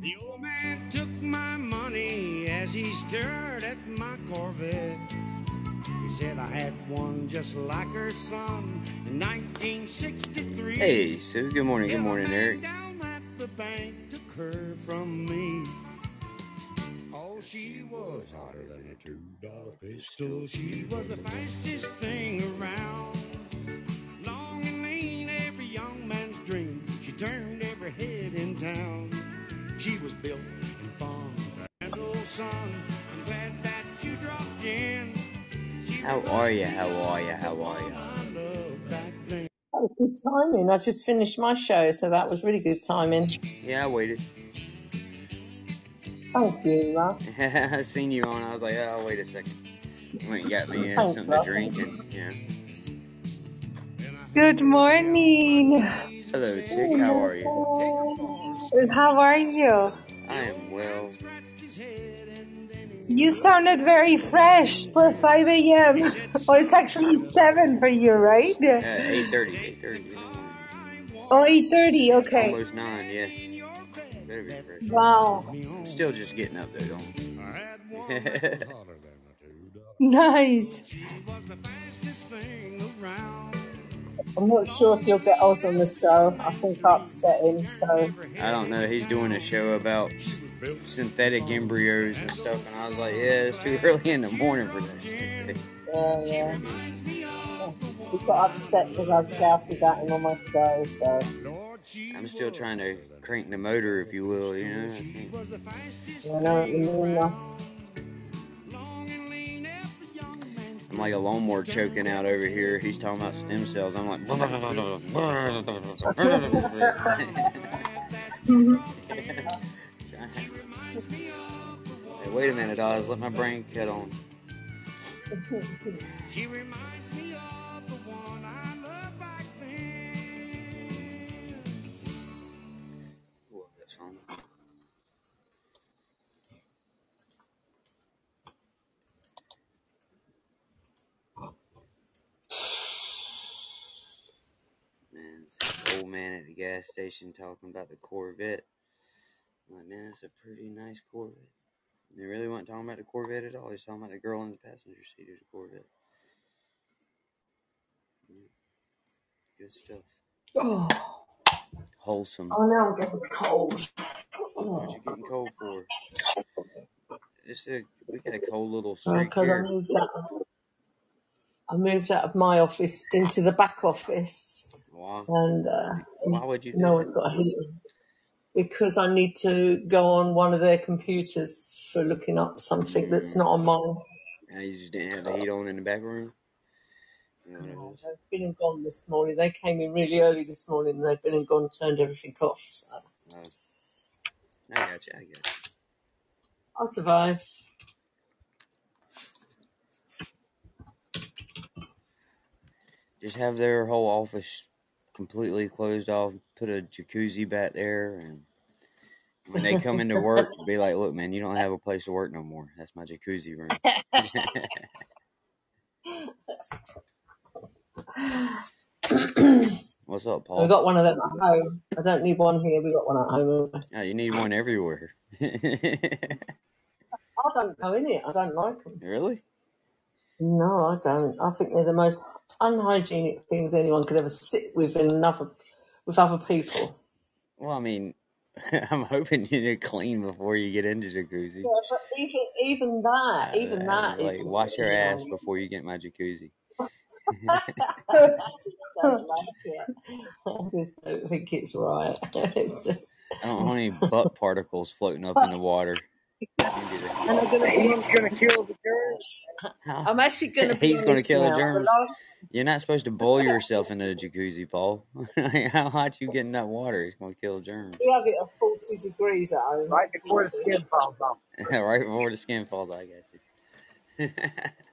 The old man took my money as he stared at my Corvette. He said I had one just like her son in 1963. Hey, Sue. Good morning. Good morning, Eric. Down at the bank took her from me. Oh, she was hotter than a two-dollar pistol. She was the fastest thing around. She was built and fun. And old son, I'm glad that you dropped in. She How are you? How are you? How are you? my love back then. That was good timing. I just finished my show, so that was really good timing. Yeah, I waited. Thank you, love. I seen you on. I was like, oh, wait a second. You went and got me uh, Thanks, something to drink, and yeah. Good morning. Hello, chick. How are you? How are you? I am well. You sounded very fresh for 5 a.m. Oh, it's actually 7 for you, right? Uh, eight thirty. Eight thirty. Oh, 8.30, okay. Almost nine. Yeah. Better be fresh. Wow. I'm still just getting up though. Don't. I I'm not sure if you'll get us on the show. I think I upset him, so I don't know. He's doing a show about synthetic embryos and stuff, and I was like, yeah, it's too early in the morning for that. yeah, yeah. He got upset because I shouted at him on my show, so. I'm still trying to crank the motor, if you will. You know. I can't- was the fastest you know what you mean. love. I'm like a lawnmower choking out over here. He's talking about stem cells. I'm like, hey, wait a minute, Oz. Let my brain cut on. man at the gas station talking about the Corvette. I'm like, man, that's a pretty nice Corvette. They really weren't talking about the Corvette at all. He's talking about the girl in the passenger seat of the Corvette. Mm. Good stuff. Oh, Wholesome. oh now I'm getting cold. What you getting cold for? It's a we got a cold little Because streak I here. moved out. I moved out of my office into the back office, Why? and uh, Why would you do no one's got a heater. because I need to go on one of their computers for looking up something that's Mm. not on mine. Now you just didn't have the heat on in the back room. You know what it No, is? they've been and gone this morning. They came in really early this morning and they've been and gone, turned everything off. So Oh, I got you. I got you. I'll survive. Just have their whole office completely closed off. Put a jacuzzi back there, and when they come into work, be like, "Look, man, you don't have a place to work no more. That's my jacuzzi room." What's up, Paul? we got one of them at home. I don't need one here. We got one at home. Oh, you need one everywhere. I don't go in it. I don't like them. really? No, I don't. I think they're the most unhygienic things anyone could ever sit with in another with other people. Well, I mean, I'm hoping you're clean before you get into jacuzzi. Yeah, but even even that, uh, even that, that is like, wash your ass know, before you get in my jacuzzi. I just don't like it. I just don't think it's right. I don't want any butt particles floating up in the water. Can't do that. and I'm gonna be He's gonna kill the germs. I'm actually gonna be He's gonna kill the now. The germs. Last, You're not supposed to boil yourself into a jacuzzi, Paul. How hot you get in that water? It's gonna kill germs. You have it at 40 degrees at home. Right before the skin falls off. right before the skin falls. Off, I got you.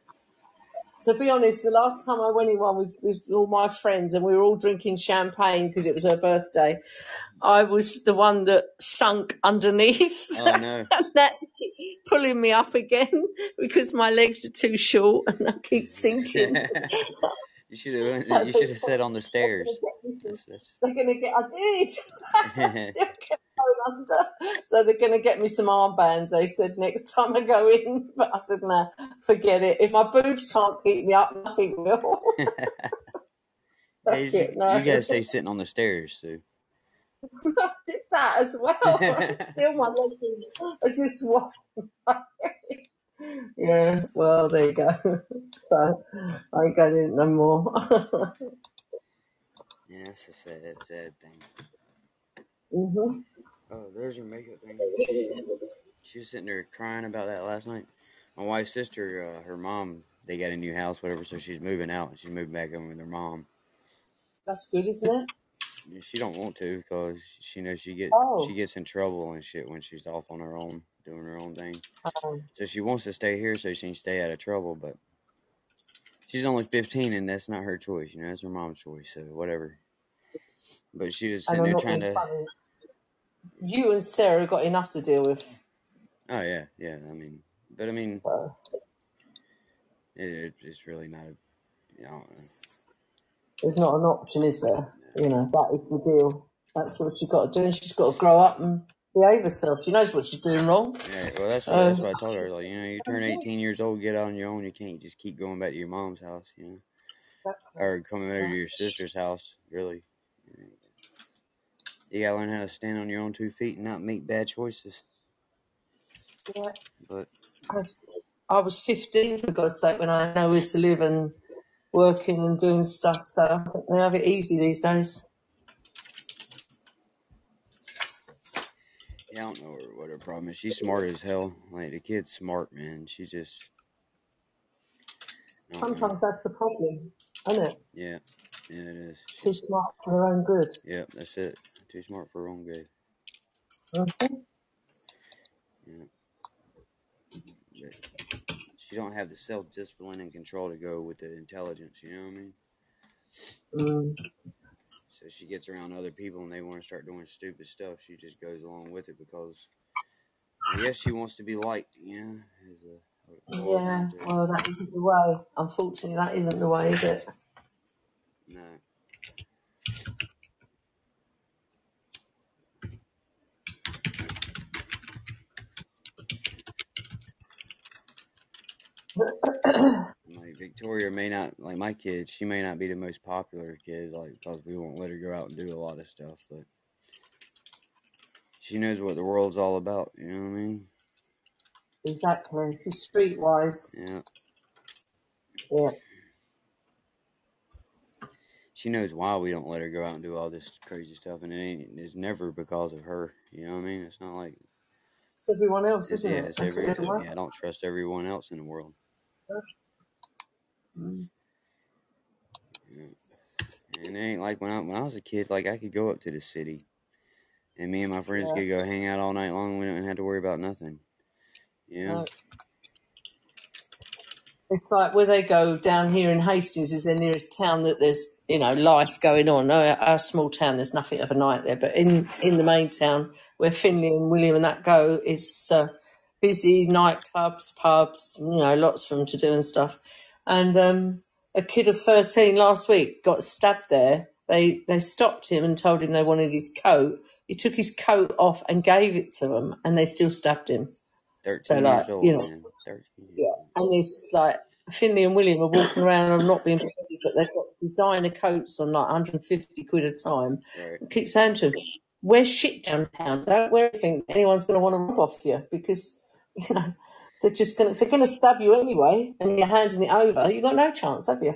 To be honest, the last time I went in one with, with all my friends and we were all drinking champagne because it was her birthday, I was the one that sunk underneath oh no. and that pulling me up again because my legs are too short and I keep sinking. You should have. You should have said on the stairs. get me some That's, that's... they're going to get, I did. I still going under. So they're going to get me some armbands, they said, next time I go in. But I said, no, forget it. If my boobs can't keep me up, nothing will. hey, it, no. you gotta stay sitting on the stairs, Sue. I did that as well. Still my legs are just walking. Yeah, well, there you go. So I ain't going in no more. yeah, that's a sad, sad thing. hmm Oh, there's your makeup thing. She was sitting there crying about that last night. My wife's sister, uh, her mom, they got a new house, whatever, so she's moving out. And She's moving back in with her mom. That's good, isn't it? She don't want to because she knows she get Oh. she gets in trouble and shit when she's off on her own doing her own thing. Um, So she wants to stay here so she can stay out of trouble, but she's only 15 and that's not her choice. You know, it's her mom's choice. So whatever. But she was sitting there trying to. funny. You and Sarah got enough to deal with. Oh yeah, yeah. I mean, but I mean, So. it, it, it's really not a. You know, There's not an option, is there? You know, that is the deal. That's what she's got to do, and she's got to grow up and behave herself. She knows what she's doing wrong. Yeah, well, that's what that's what I told her. Like, you know, you turn uh-huh. 18 years old, get out on your own. You can't just keep going back to your mom's house, you know, or coming over to your sister's house. Really, you gotta learn how to stand on your own two feet and not make bad choices. Yeah. But I was, I was 15, for God's sake, when I had nowhere to live and working and doing stuff. So I think they have it easy these days. I don't know what her, what her problem is. She's smart as hell. Like the kid's smart, man. She just, don't know. Sometimes that's the problem, isn't it? Yeah, yeah, it is. Too smart for her own good. Yeah, that's it. Too smart for her own good. hmm Yeah. But she don't have the self discipline and control to go with the intelligence. You know what I mean? Mm. So she gets around other people and they want to start doing stupid stuff. She just goes along with it because I guess she wants to be liked. You know, what Yeah, well, that isn't the way. Unfortunately, that isn't the way, is it? No. Victoria may not like my kids. She may not be the most popular kid, like because we won't let her go out and do a lot of stuff. But she knows what the world's all about. You know what I mean? exactly. She's streetwise. Yeah. Yeah. She knows why we don't let her go out and do all this crazy stuff, and it ain't. It's never because of her. You know what I mean? It's not like Everyone else, isn't yeah. it? It's every. what they want. Yeah, I don't trust everyone else in the world. Mm. And it ain't like when I when I was a kid. Like I could go up to the city, and me and my friends Yeah. could go hang out all night long. We didn't have to worry about nothing. You know? No. It's like where they go down here in Hastings is the nearest town that there's you know life going on. Our, our small town, there's nothing of a night there, but in in the main town where Finley and William and that go is uh, busy nightclubs, pubs, you know, lots for them to do and stuff. And um, a kid of thirteen last week got stabbed there. They they stopped him and told him they wanted his coat. He took his coat off and gave it to them, and they still stabbed him. So Thirteen like years old, you know, man. Yeah, and this like Finley and William are walking around and not being paid, but they've got designer coats on like 150 quid a time. Right. I keep saying to them, wear shit downtown. Don't wear anything anyone's going to want to rob off you because you know they're just going to they're going to stab you anyway, and you're handing it over. You've got no chance, have you?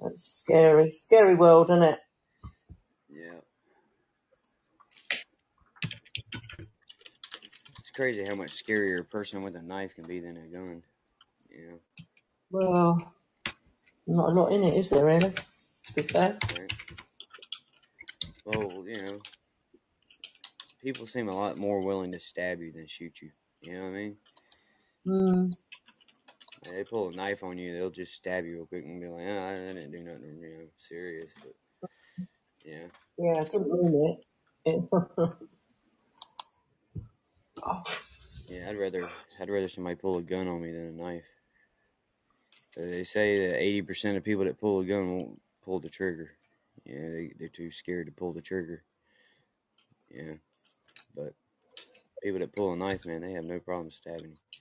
That's scary, scary world, isn't it? Yeah. It's crazy how much scarier a person with a knife can be than a gun. Yeah. Well, not a lot in it, is there really? To be fair. right? Well, you know, people seem a lot more willing to stab you than shoot you. You know what I mean? Mm, they pull a knife on you, they'll just stab you real quick and be like, "Oh, I didn't do nothing, you know, serious." But yeah, yeah, I didn't mean it. oh, yeah, I'd rather I'd rather somebody pull a gun on me than a knife. They say that eighty percent of people that pull a gun won't pull the trigger. Yeah, they they're too scared to pull the trigger. Yeah, but people that pull a knife, man, they have no problem stabbing. Uh,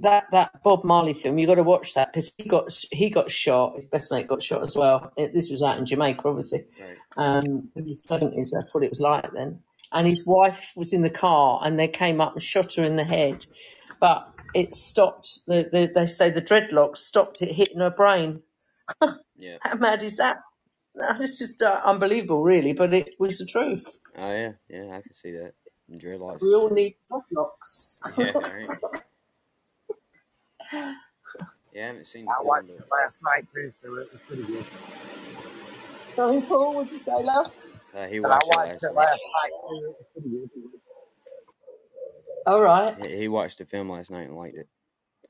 That that Bob Marley film, you got to watch that because he got he got shot. His best mate got shot as well. It, this was out in Jamaica, obviously. Right. Um, in the seventies, that's what it was like then. And his wife was in the car, and they came up and shot her in the head, but it stopped. The, the, they say the dreadlocks stopped it hitting her brain. Yeah. How mad is that? That's just uh, unbelievable, really. But it was the truth. Oh yeah, yeah, I can see that. Dreadlocks. We all need dreadlocks. Yeah, right. Yeah, I haven't seen the I film, watched but it last night too, so it was pretty good. Sorry, Paul. What did you say, love? uh, he But I watched it watched last it night. last night too. It was pretty good. All right. He, he watched the film last night and liked it.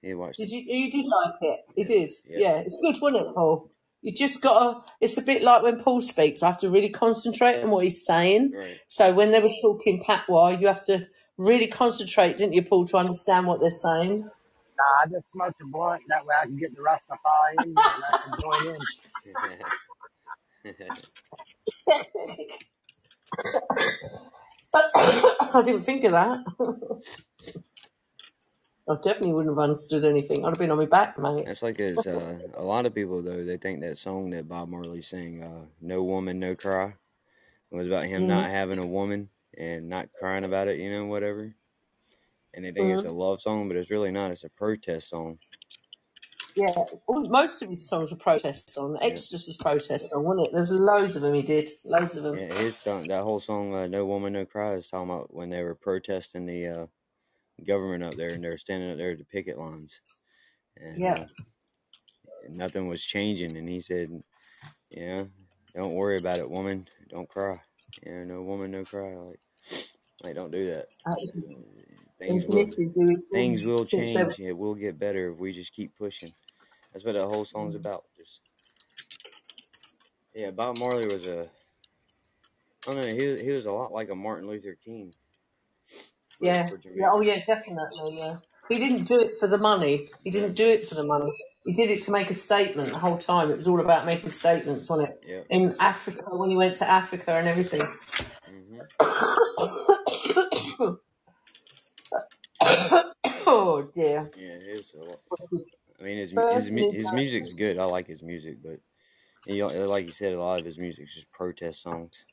He watched Did it. you? You did like it. You did. Yeah. Yeah, it's good, wasn't it, Paul? You just gotta. It's a bit like when Paul speaks. I have to really concentrate on what he's saying. Right. So when they were talking patois, you have to really concentrate, didn't you, Paul, to understand what they're saying? Nah, I just smoked a blunt. That way I can get the Rastafari in me and I can join in. I didn't think of that. I definitely wouldn't have understood anything. I'd have been on my back, mate. That's like his, uh, a lot of people though. They think that song that Bob Marley sang, uh, "No Woman, No Cry," was about him Mhm. not having a woman and not crying about it. You know, whatever. And they think Mhm. it's a love song, but it's really not. It's a protest song. Yeah, most of his songs were protest songs. Yeah. Exodus was protest song, wasn't it? There's loads of them he did, loads of them. Yeah, his song, that whole song, uh, "No Woman, No Cry," is talking about when they were protesting the uh, government up there, and they were standing up there at the picket lines, and Yeah. uh, nothing was changing. And he said, "Yeah, don't worry about it, woman. Don't cry. Yeah, no woman, no cry. Like, like don't do that. Uh, Things will, things will since they were change. It will get better if we just keep pushing. That's what that whole song's about. Just yeah, Bob Marley was a. I don't know. He was- he was a lot like a Martin Luther King. Yeah, yeah, oh yeah, definitely, yeah. He didn't do it for the money. He didn't do it for the money. He did it to make a statement the whole time. It was all about making statements, wasn't it? yeah. In Africa, when he went to Africa and everything. hmm oh dear. Yeah, it was a lot. I mean, his his mu- his music's good. I like his music, but he, like you said, a lot of his music's just protest songs.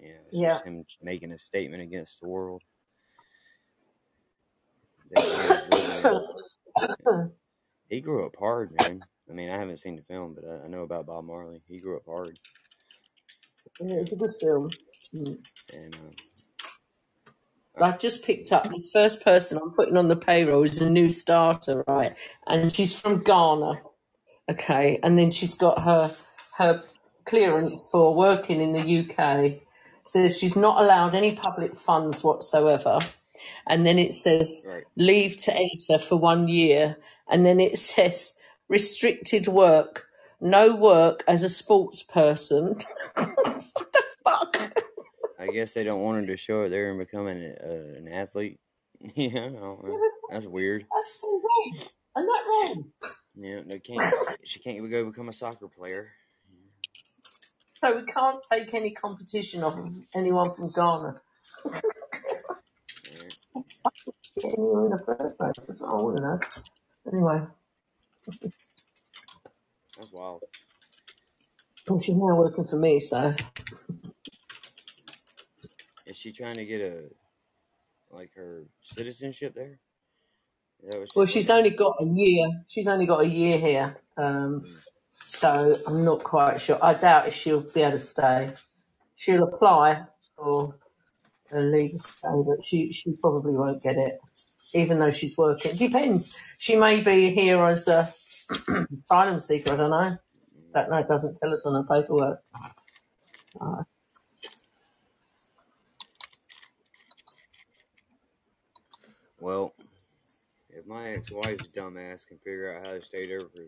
Yeah, it's Yeah. just him making a statement against the world. That he is living in. He grew up hard, man. I mean, I haven't seen the film, but I, I know about Bob Marley. He grew up hard, it's a good film. Mm. and uh, I've just picked up this first person I'm putting on the payroll is a new starter, right? And she's from Ghana, okay? And then she's got her her clearance for working in the UK. Says she's not allowed any public funds whatsoever. And then it says right. leave to enter for one year. And then it says restricted work, no work as a sports person. what the fuck? I guess they don't want her to show it there and becoming a, uh, an athlete. yeah, I don't know. That's weird. That's so wrong. Isn't wrong? Yeah, they can't. She can't even go become a soccer player. So we can't take any competition off of anyone from Ghana. Right. Get anyone in the first place. That's what I want to know. Anyway, That's wild. well, she's now working for me, so Is she trying to get a like her citizenship there? Is that what well, she's she's only got a year. She's only got a year here, um, Mm. so I'm not quite sure. I doubt if she'll be able to stay. She'll apply for a legal stay, but she she probably won't get it, even though she's working. Depends. She may be here as a asylum seeker. I don't know. Don't know. It doesn't tell us on her paperwork. Well, if my ex-wife's dumbass can figure out how to stay there for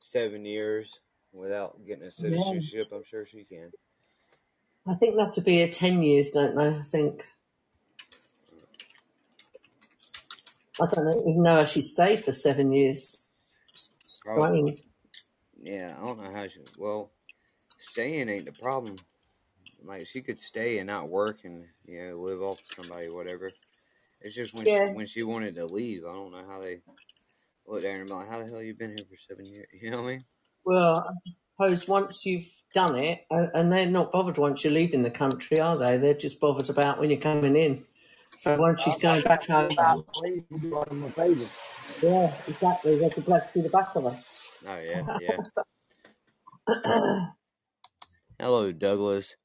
seven years without getting a citizenship, I'm sure she can. I think they have to be a 10 years, don't they? I think. I don't even know how she stayed for seven years. Oh, Probably. Strange. Yeah, I don't know how she. Well, staying ain't the problem. Like she could stay and not work and you know live off somebody, whatever. It's just when Yeah. she, when she wanted to leave. I don't know how they looked at her and be like, "How the hell you been here for seven years?" You know what I mean? Well, I suppose once you've done it, and they're not bothered once you're leaving the country, are they? They're just bothered about when you're coming in. So once you're going back home, about please you do them a yeah, exactly. They could glad to see the back of her. Oh yeah, yeah. Hello, Douglas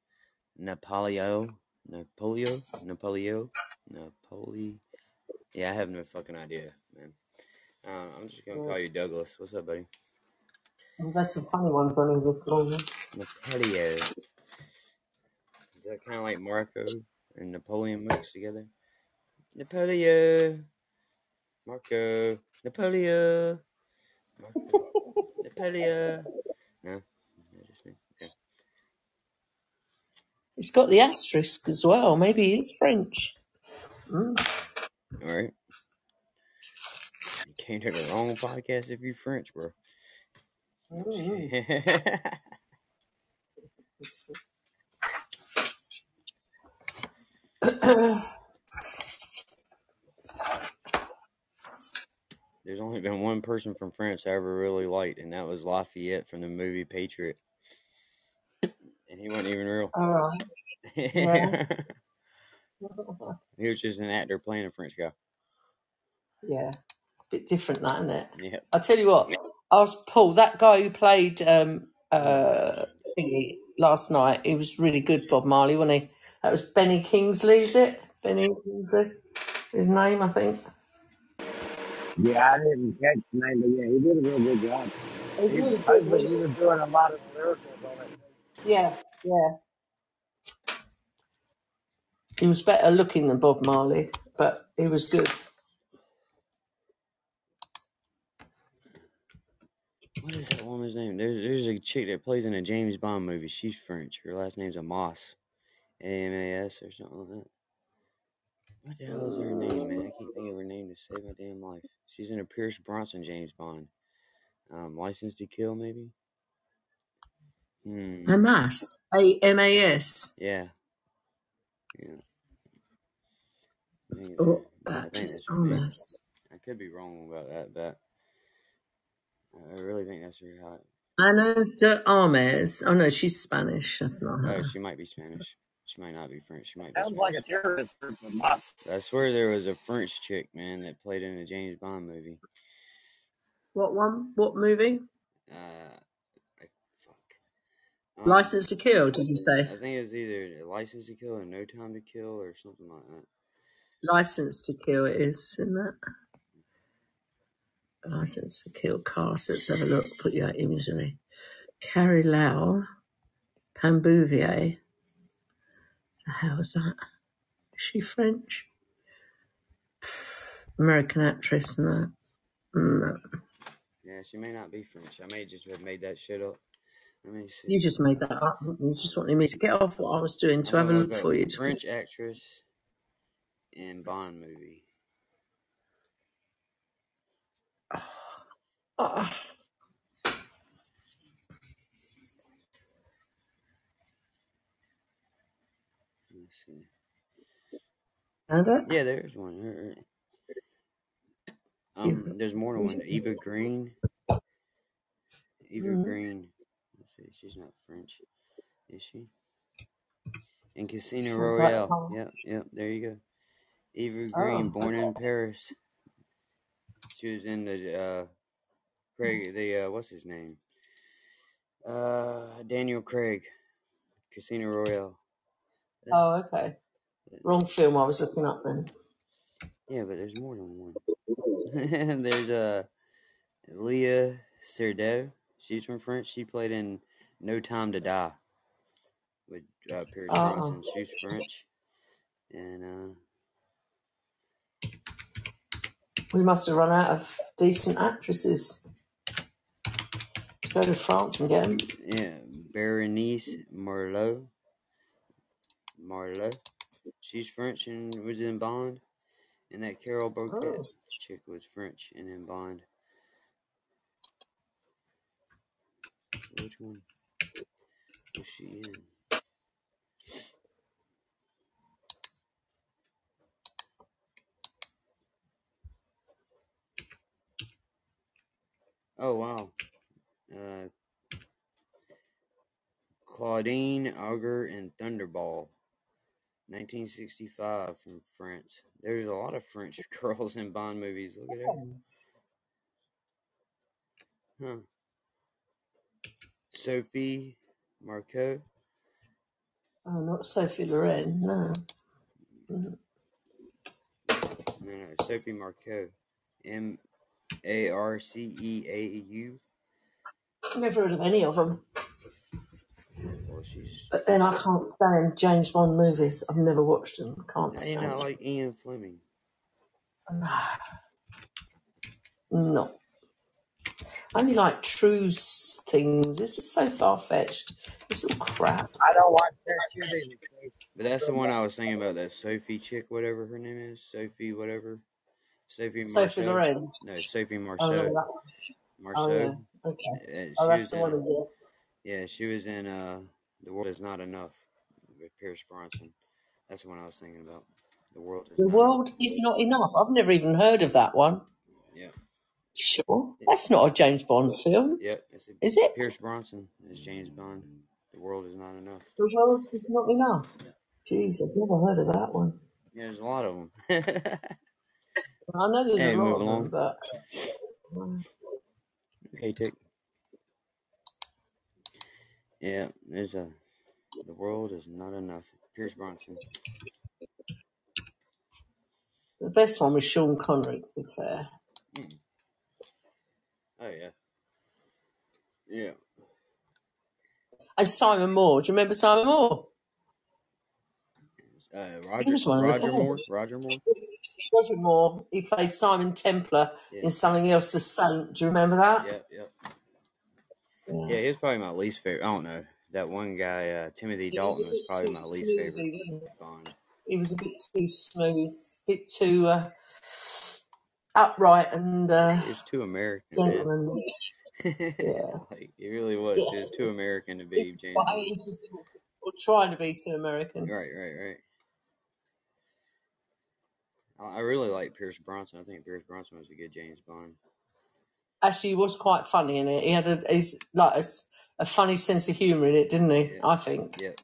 Napoleon. Napoleon? Napoleon? Napoli. Yeah, I have no fucking idea, man. Uh, I'm just gonna call you Douglas. What's up, buddy? Well, There's some funny ones on here this morning. Napoleon. Is that kind of like Marco and Napoleon mixed together? Napoleo, Marco. Napoleo, Marco. Napoleon. No. I just think- okay. It's got the asterisk as well. Maybe he's French. Mm. All right. You can't to a wrong podcast if you're French, bro. There's only been one person from France I ever really liked, and that was Lafayette from the movie Patriot. And he wasn't even real. All right. Yeah. he was just an actor playing a French guy. yeah. A bit different, that, isn't it? Yeah. I tell you what, I was Paul, that guy who played um uh thingy last night, he was really good, Bob Marley, wasn't he? That was Benny Kingsley, is it? Benny Kingsley, his name, I think. Yeah, I didn't catch the name, but yeah, he did a real good job. He, really I good, think he wasn't doing a lot of miracles on it. he? Yeah, yeah. He was better looking than Bob Marley, but he was good. What is that woman's name? There's there's a chick that plays in a James Bond movie. She's French. Her last name's Amos. A M A S or something like that. What the hell is her name, man? I can't think of her name to save my damn life. She's in a Pierce Bronson James Bond. Um, License to Kill, maybe? Hmm. Amas. A M A S. Yeah. Yeah. I think it's Oh, her. I think Beatrice that's her name. Amas. I could be wrong about that, but I really think that's her. How, Ana de Armes. Oh no, she's Spanish. That's not oh, she might be Spanish. She might not be French. She might be Sounds like a terrorist group of us. I swear there was a French chick, man, that played in a James Bond movie. What one? What movie? Uh, I, fuck. License to Kill, did you say? I think it was either License to Kill or No Time to Kill or something like that. License to Kill it is, isn't it? License to Kill cast. Let's have a look. Put your imagery. Carrie Lau, Pam Bouvier. The hell is that? Is she French? American actress, no. Mm, no. Yeah, she may not be French. I may just have made that shit up. Let me see. You just made that up. You just wanted me to get off what I was doing to have a look look for you. French actress in Bond movie. Ah, Let's see. and it? Yeah, there's one. Her- her- You- Um, there's more than one. Eva Green. Eva Mhm. Green. She's not French, is she? In Casino Sounds Royale. Yep, yep. There you go. Eva Oh, Green, born in Paris. She was in the uh, Craig. The uh, what's his name? Uh, Daniel Craig. Casino Royale. Oh, okay. Wrong film I was looking up then. Yeah, but there's more than one. there's uh, Léa Seydoux. She's from France. She played in No Time to Die with uh, Pierce Oh, Bronson. She's French. And uh, we must have run out of decent actresses. Go to France and get them. yeah, Bérénice Marlohe. Marlowe. She's French and was in Bond. And that Carole Bouquet. Oh, chick was French, and in Bond. Which one was she in? Oh wow. Uh, Claudine Auger and Thunderball. 1965 from France. There's a lot of French girls in Bond movies. Look at that. Huh. Sophie Marceau. Oh, not Sophie Loren. No. No, no, Sophie Marceau. M A R C E A U. Never heard of any of them. Well, she's. But then I can't stand James Bond movies. I've never watched them. Can't do you stand not like Ian Fleming? No. I only like true s- things. It's just so far fetched. It's all crap. I don't watch that shit either. But that's the one I was thinking about. That Sophie chick, whatever her name is. Sophie, whatever. Sophie Sophie Marceau. Loren. No, Sophie Oh, no, Marceau. that, Marceau. oh yeah. Okay. Uh, Oh, she that's was the one. in. Of the, Yeah, she was in. Uh, the world is not enough with Pierce Bronson. That's the one I was thinking about. The world is the not. world is not enough. I've never even heard of that one. Yeah. Sure, that's not a James Bond film, Yep. It's a, is it? Pierce Bronson as James Bond. The world is not enough. The world is not enough. Jeez, I've never heard of that one. Yeah, there's a lot of them. I know there's hey, a lot move of them, along. but Okay, tick. Yeah, there's a. The world is not enough. Pierce Bronson. the best one was Sean Connery. To be fair. Oh yeah. Yeah. and Simon Moore. Do you remember Simon Moore? Uh, He Roger was one of the Roger. Moore. Roger Moore. Roger Moore. He played Simon Templar Yeah. in something else, The Saint. Do you remember that? Yep. Yep. Yeah. Yeah, he was probably my least favorite. I don't know. That one guy, uh, Timothy He Dalton, was probably too my least smoothie, favorite? Bond. He was a bit too smooth, a bit too uh, upright and uh, was too American, man. gentlemanly. Yeah. like he really was. Yeah. He was too American to be James But Bond. he was just or trying to be too American. Right, right, right. I I really like Pierce Bronson. I think Pierce Bronson was a good James Bond. Actually, he was quite funny in it. He had a he's like a, s- a funny sense of humour in it, didn't he? Yeah. I think. Yep.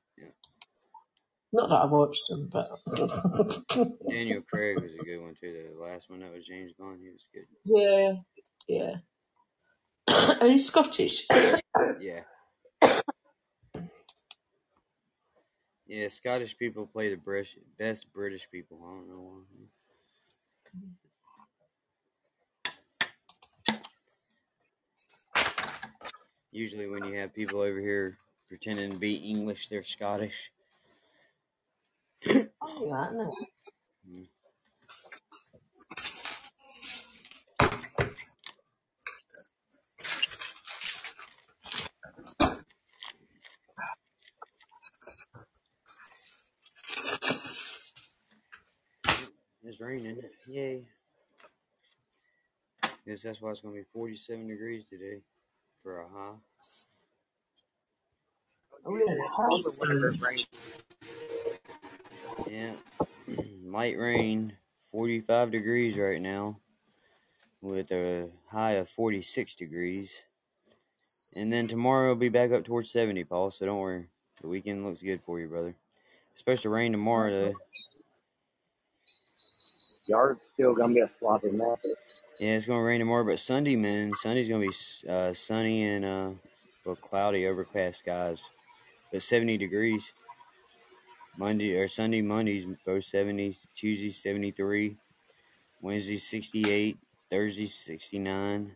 Not that I watched them, but Daniel Craig was a good one too. The last one that was James Bond, he was good. yeah, yeah. and he's Scottish. Yeah. Yeah, Scottish people play the British, best British people. I don't know why. Usually, when you have people over here pretending to be English, they're Scottish. That, isn't it? Mm. It's raining. Yay. Guess that's why it's going to be 47 degrees today for a high. Oh, yeah, Yeah. Light rain, 45 degrees right now, with a high of 46 degrees. And then tomorrow it'll be back up towards 70, Paul, so don't worry. The weekend looks good for you, brother. It's supposed to rain tomorrow, though. yard's still gonna be a sloppy mess. Yeah, it's going to rain tomorrow, but Sunday, man, Sunday's going to be uh, sunny and uh, well, cloudy, overcast skies. But 70 degrees. Monday or Sunday, Mondays both 70, Tuesday 73, Wednesday 68, Thursday 69.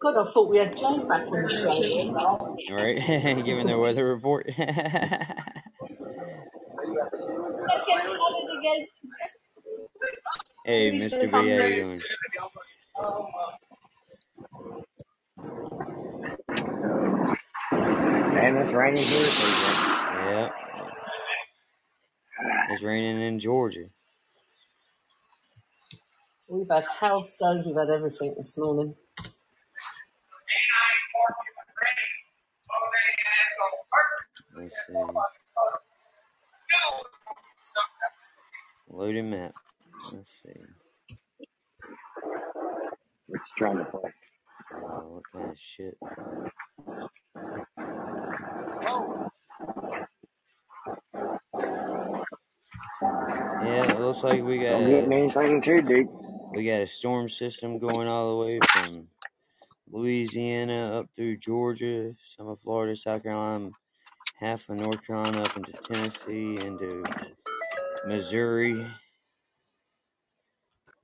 God, I thought we had Jane back on the show. All right, giving their weather report. Again. hey, He's Mr. gonna B, come how you doing? And it's raining here, so Yeah, it's raining in Georgia. We've had hailstones, we've had everything this morning. Let's see. Loading map. Let's see. It's trying to play. Uh, what kind of shit? Yeah, it looks like we got Don't get me anything too deep. we got a storm system going all the way from Louisiana up through Georgia, some of Florida, South Carolina, half of North Carolina up into Tennessee, into Missouri.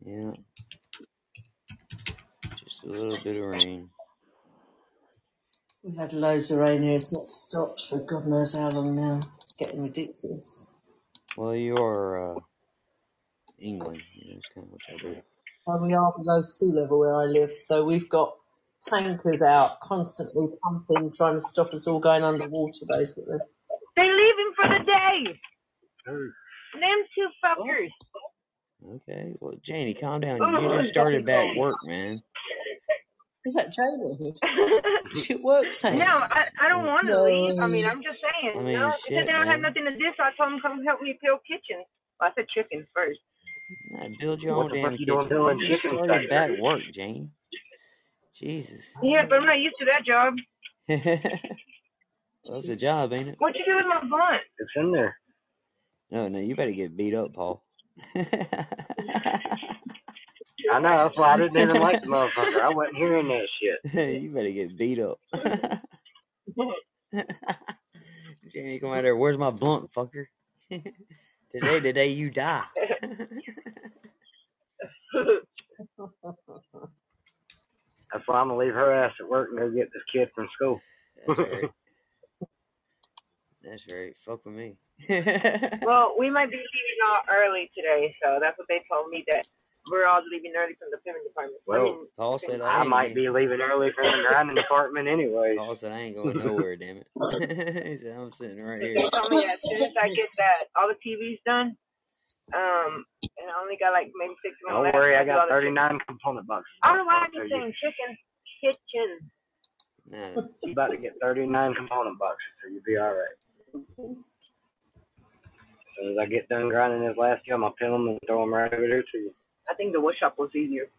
Yeah. Just a little bit of rain. We've had loads of rain here. It's not stopped for God knows how long now. It's getting ridiculous. Well, you are uh, England. You know, it's kind of what y'all do. And we are below sea level where I live, so we've got tankers out constantly pumping, trying to stop us all going underwater, basically. They leaving for the day. Them two fuckers. Oh, okay. Well, Janie, calm down. Oh, you just started back work, man. Is that Jane here? She works, ain't no, I, I don't want to No. leave. I mean, I'm just saying. I mean, no, shit, because they don't have man. nothing to do, so I told them come help me peel kitchens. Well, I said chickens first. Nah, build your What own the damn fuck you doing kitchen. building You chicken started back factories? work, Jane. Jesus. Yeah, but I'm not used to that job. well, it's a job, ain't it? What you do with my blunt? It's in there. No, no, you better get beat up, Paul. I know. That's why I didn't even like the motherfucker. I wasn't hearing that shit. you better get beat up. Jamie, come out there. Where's my blunt, fucker? today, today, you die. That's why I'm gonna leave her ass at work and go get this kid from school. That's right. That's right. Fuck with me. Well, we might be leaving all early today, so that's what they told me that we're all leaving early from the plumbing department. I Well, mean, Paul said I, I might be leaving early from the grinding department anyway. Paul said I ain't going nowhere. damn it. he said I'm sitting right here. they told me as soon as I get that all the TVs done, um, and I only got like maybe six months Don't left. worry, I I'll got all the chicken. 39 component boxes. I don't know why I keep saying chicken kitchen. Nah, you about to get 39 component boxes, so you'll be all right. As soon as I get done grinding this last year, I'm gonna pin them and throw them right over there to you. I think the wood shop was easier.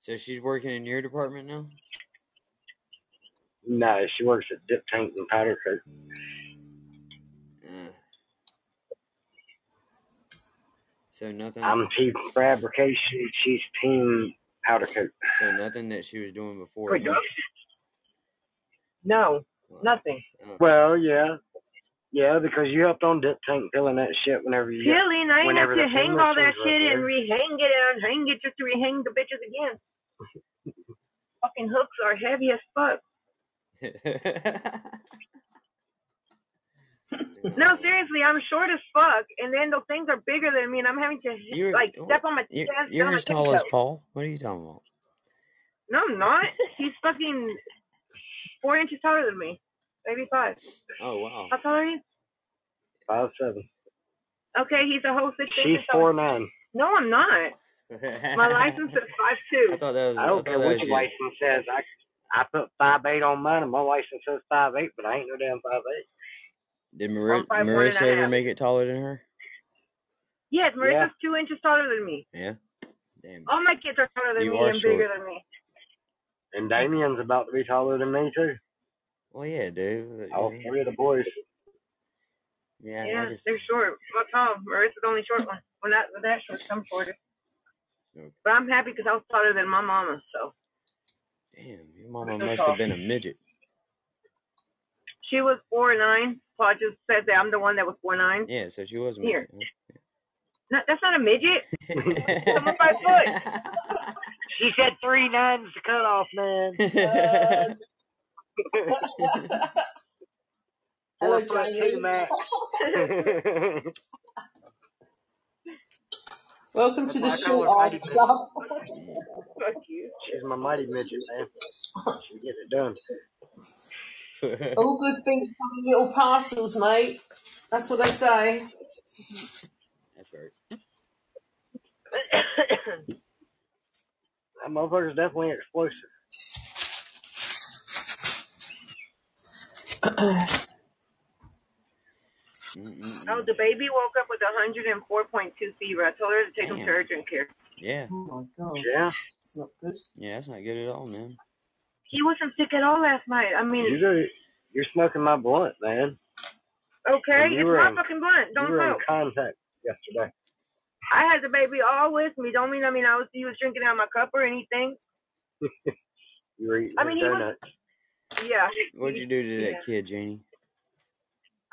so she's working in your department now. No, she works at Dip Tank and Powder Coat. So nothing. I'm team fabrication. She's team powder coat. So nothing that she was doing before. Wait, huh? No, Well, nothing. oh. Well, yeah, yeah, because you helped on Dip Tank filling that shit whenever you. Get, Peeling, I ain't whenever have to hang all that machines were shit and rehang it and hang it just to rehang the bitches again. Fucking hooks are heavy as fuck. No, seriously, I'm short as fuck, and then those things are bigger than me, and I'm having to You're- like step on my you're, you're as tall as. Paul. What are you talking about? No, I'm not. He's fucking four inches taller than me, maybe five. Oh wow. How tall are you? Five seven. Okay, he's a whole six She's inches taller. four nine. No, I'm not. My license says five two. I two. thought that was. I I, don't thought care what was your license says. I I put five eight on mine, and my license says five eight, but I ain't no damn five eight. Did Mar- I'm five one and a Marissa ever make it taller than her? Yes, Marissa's Yeah. two inches taller than me. Yeah. Damn. All my kids are taller than You me are and bigger than me. And Damien's about to be taller than me too. Well, yeah, dude. All you three of the boys. yeah, Yeah, just. they're short. Not tall. Marissa's the only short one. Well, not with that short. Some shorter. Okay. But I'm happy because I was taller than my mama. So Damn, your mama That's must all. have been a midget. She was four nine. Paul just said that I'm the one that was four nine. Yeah, so she was a Here. midget. No, that's not a midget. huh? I'm a five She said three nine's the cutoff, man. Hello, Four foot Jamie. two. Welcome to the show. why I Short call her Art Mighty Midget. Club. Fuck you. She's my mighty midget, man. She get it done. All good things come in little parcels, mate. That's what they say. That's right. That motherfucker's definitely explosive. Oh, the baby woke up with 104.2 fever. I told her to take him Damn. to urgent care. Yeah, Oh my god, Yeah. it's not good. yeah, that's not good at all, man. He wasn't sick at all last night. I mean, You do, you're smoking my blunt, man. okay, you it's were not in- fucking blunt. Don't were in smoke. contact yesterday. I had the baby all with me. Don't mean I mean I was he was drinking out of my cup or anything. You were eating I mean, he was- Yeah. What'd you do to Yeah. that kid, Janie?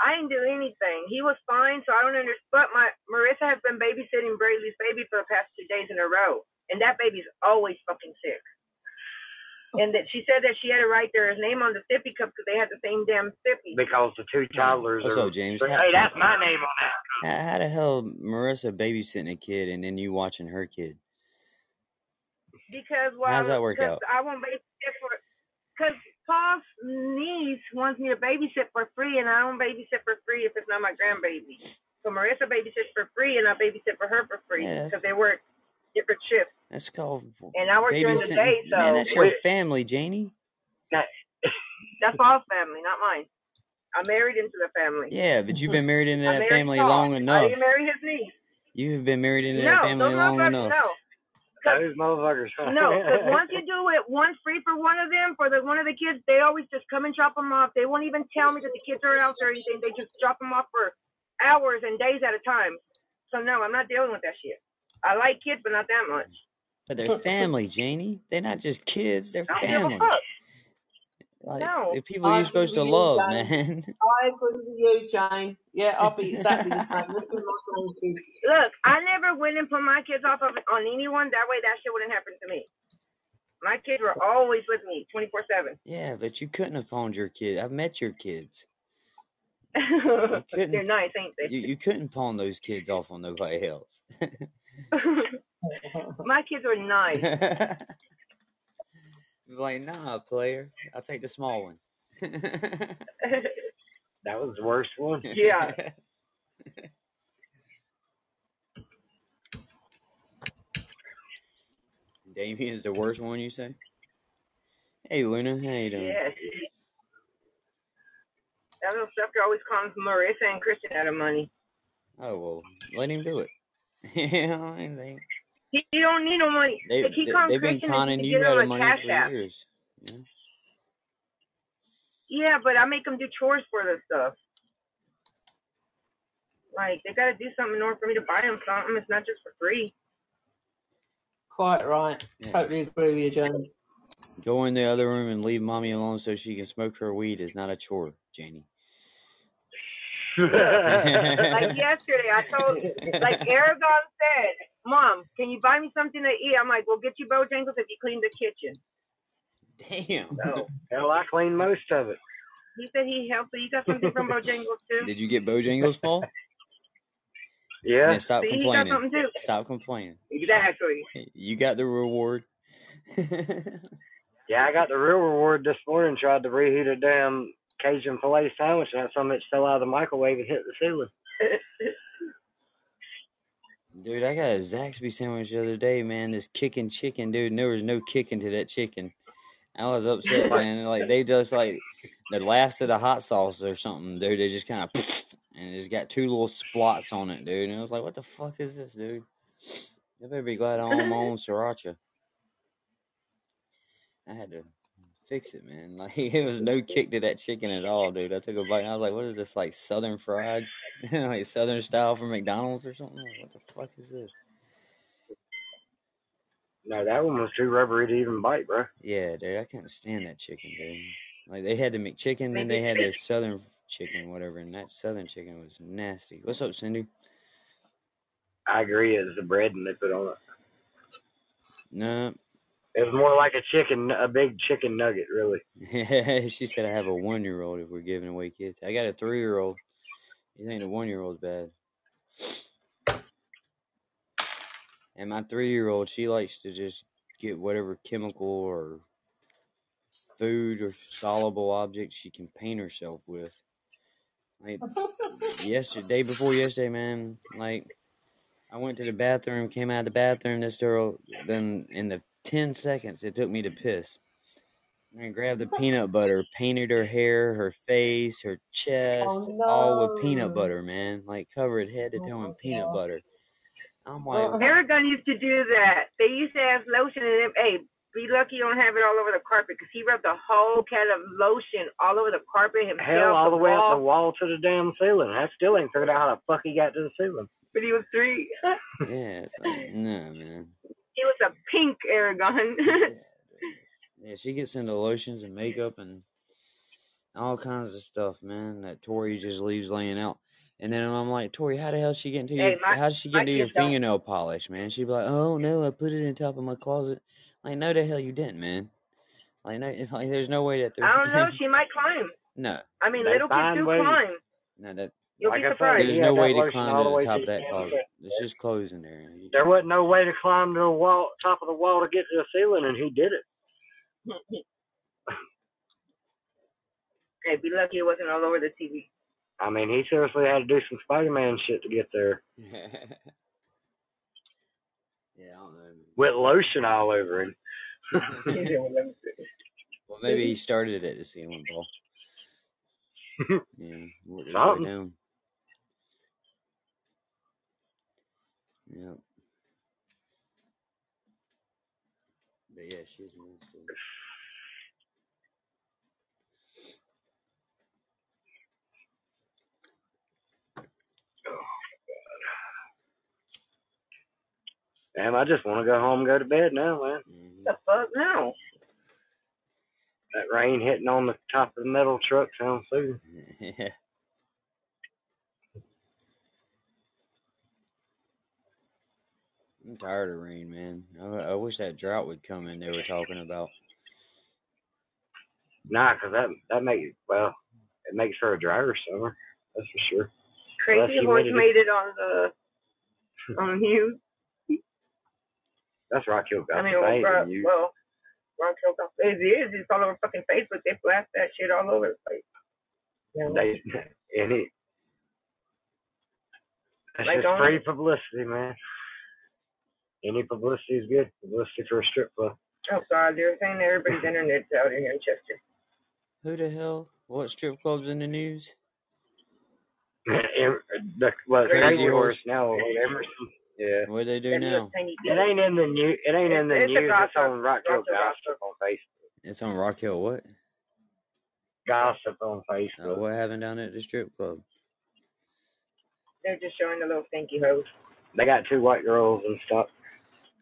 I didn't do anything. He was fine, so I don't understand. But my Marissa has been babysitting Brayley's baby for the past two days in a row, and that baby's always fucking sick. And that she said that she had to write their name on the sippy cup because they had the same damn sippy. Because the two toddlers What's are. up, James? Hey, that's my name on that. How, how the hell Marissa babysitting a kid and then you watching her kid? Because well, How's that work cause out? I won't babysit for. Because Paul's niece wants me to babysit for free, and I don't babysit for free if it's not my grandbaby. So Marissa babysits for free, and I babysit for her for free because that's- they work different shifts. That's called And I work during the babysitting. day, so Man, that's your Wait. family, Janie. that's Paul's family, not mine. I married into the family. Yeah, but you've been married into that family Paul. long I enough. didn't marry his niece. You have been married into No, that family those long enough. no. Those motherfuckers. No, because once you do it, one free for one of them, for the one of the kids, they always just come and drop them off. They won't even tell me that the kids are out or anything. They just drop them off for hours and days at a time. So no, I'm not dealing with that shit. I like kids, but not that much. But they're family, Janie. They're not just kids. They're I don't give a family. fuck. Like No. the people I you're supposed to you, love, Jane. man. I agree with you, Jane. Yeah, I'll be exactly the same. Look at my grandkids. Look, I never went and put my kids off of, on anyone. That way, that shit wouldn't happen to me. My kids were always with me, 24 seven. Yeah, but you couldn't have pawned your kid. I've met your kids. couldn't- They're nice, ain't they? You you couldn't pawn those kids off on nobody else. my kids are nice. like, nah, player. I'll take the small one. That was the worst one. Yeah. Damien is the worst one, you say? Hey, Luna, how you doing? Yes. That little sucker always calls Marissa and Christian out of money. Oh well, let him do it. yeah, I mean, they He, he don't need no money. they Like, he they- calls they've been Christian conning you can out of money cash for app. years. Yeah. Yeah, but I make them do chores for the stuff. Like they gotta do something in order for me to buy them something. It's not just for free. Quite right. Yeah. Totally agree with you, Jane. Go in the other room and leave mommy alone so she can smoke her weed is not a chore, Janie. Like yesterday, I told, like Aragon said, "Mom, can you buy me something to eat?" I'm like, "We'll get you Bojangles if you clean the kitchen." Damn. So Hell, I cleaned most of it. he said he helped. So you got something from Bojangles too? Did you get Bojangles, Paul? Yeah. Yeah, stop See, he got complaining. something too. Stop complaining. Exactly. You got the reward. Yeah, I got the real reward this morning. Tried to reheat a damn Cajun filet sandwich, and that some of it fell out of the microwave and hit the ceiling. Dude, I got a Zaxby sandwich the other day, man. This kicking chicken, dude, and there was no kicking to that chicken. I was upset, man. Like they just like the last of the hot sauce or something, dude. They just kind of and it's got two little splots on it, dude. And I was like, "What the fuck is this, dude?" I better be glad I own my own sriracha. I had to fix it, man. Like it was no kick to that chicken at all, dude. I took a bite and I was like, "What is this? Like Southern fried, like Southern style from McDonald's or something? Like, what the fuck is this?" No, that one was too rubbery to even bite, bro. Yeah, dude, I can't stand that chicken, dude. Like they had the McChicken, then they had the Southern chicken, whatever, and that Southern chicken was nasty. What's up, Cindy? I agree. It was the bread and they put on it. No, It was more like a chicken, a big chicken nugget, really. she said I have a one-year-old if we're giving away kids. I got a three-year-old. You think the one-year-old's bad? And my three-year-old, she likes to just get whatever chemical or food or soluble object she can paint herself with. Like yesterday, before yesterday, man, like I went to the bathroom, came out of the bathroom, this girl, then in the ten seconds it took me to piss. I grabbed the peanut butter, painted her hair, her face, her oh, chest, Oh all with peanut butter, man. Like covered head to Oh toe my in peanut god. butter. I'm like, Aragon used to do that. They used to have lotion in it. Hey, be lucky you don't have it all over the carpet because he rubbed a whole can of lotion all over the carpet himself, Hell, all the way up the wall. wall to the damn ceiling. I still ain't figured out how the fuck he got to the ceiling. But he was three. yeah, it's like, no, man. He was a pink Aragon. Yeah, she gets into lotions and makeup and all kinds of stuff, man. That Tori just leaves laying out. And then I'm like, Tori, how the hell she get into Hey, your my- how did she my get into your kids don't- fingernail polish, man? She'd be like, Oh no, I put it in top of my closet. Like, no the hell you didn't, man. Like no it's like there's no way that they're I don't know. She might climb. No. I mean, They little kids do ways. climb. No that You'll Like be I said, surprised. there's no way to climb to the the top of that closet. It's just closing there. There wasn't no way to climb to the wall, top of the wall to get to the ceiling, and he did it. Hey, be lucky it wasn't all over the TV. I mean, he seriously had to do some Spider-Man shit to get there yeah, I don't know. with lotion all over him. Well, maybe he started at the ceiling, Paul. Yeah, worked his way Something. down. Yep. But yeah, she's real cool. Damn, I just want to go home and go to bed now, man. Mhm. the fuck no. That rain hitting on the top of the metal truck sounds soothing. yeah. I'm tired of rain, man. I, I wish that drought would come in. They were talking about. Nah, cause that that makes well, it makes for a drier summer. That's for sure. Crazy Less Horse made it on the on you. That's Rock Hill I mean, the well, baby. Rock, You, well, Rock Hill got it is. It's all over fucking Facebook. They blast that shit all over the place. Yeah. they and it. That's Like just on- free publicity, man. Any publicity is good. Publicity for a strip club. Oh God, they're saying everybody's internet's out here in Chester. Who the hell? What strip clubs in the news? The, well, Crazy Crazy Horse Horse. now. Emerson. Yeah. What do they do Them now? It ain't in the new. It ain't in the It's- it's news. It's on Rock Hill gossip, Gossip on Facebook. It's on Rock Hill. What? Gossip on Uh, Facebook. what happened down at the strip club? They're just showing the little stinky hose. They got two white girls and stuff.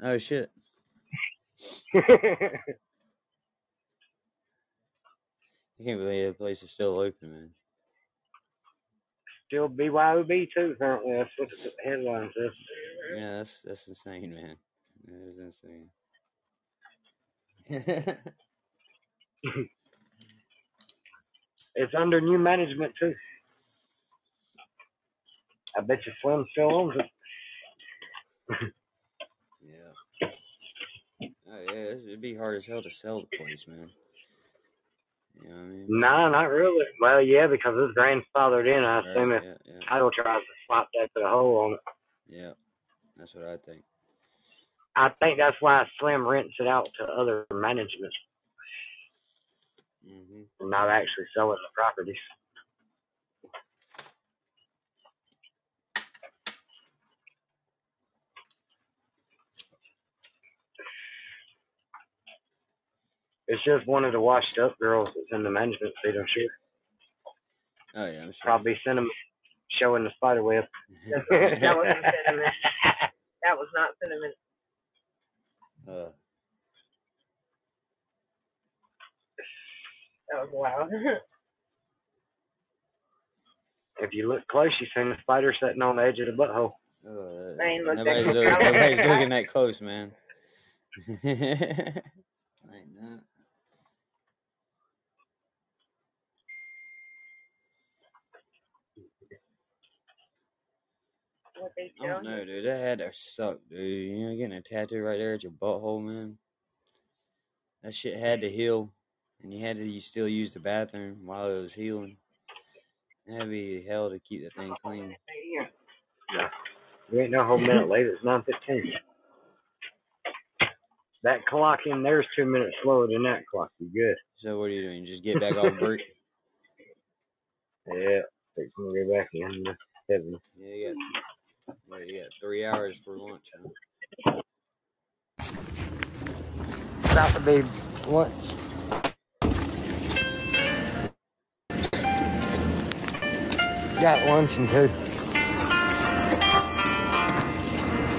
Oh shit! I can't believe the place is still open, man. Still BYOB too. Apparently, that's what the headline says. Yeah, that's that's insane, man. That is insane. It's under new management too. I bet you Slim still owns it. yeah. It'd be hard as hell to sell the place, man. You know what I mean? Nah, not really. Well, yeah, because it's grandfathered in. I assume Right, if yeah, yeah, title tries to slap that to the hole on it. yeah. That's what I think. I think that's why Slim rents it out to other management hmm and not actually selling the properties. It's just one of the washed up girls that's in the management seat, I'm sure. Oh yeah, I'm sure. Probably sent them showing the spider web. That wasn't cinnamon. That was not cinnamon. uh, That was loud. If you look close, you see the spider sitting on the edge of the butthole. uh, I ain't nobody's, no looking, nobody's looking that close, man. like that. What they I don't know, dude. That had to suck, dude. You know, getting a tattoo right there at your butthole, man. That shit had to heal, and you had to you still use the bathroom while it was healing. That'd be hell to keep that thing clean. Yeah. You ain't no whole minute later. It's nine fifteen. That clock in there's two minutes slower than that clock. You good? So what are you doing? Just get back off break? Yeah. Fixing to go back in the seven. Yeah, you got, you got three hours for lunch, huh? About to be lunch. Got lunch and two.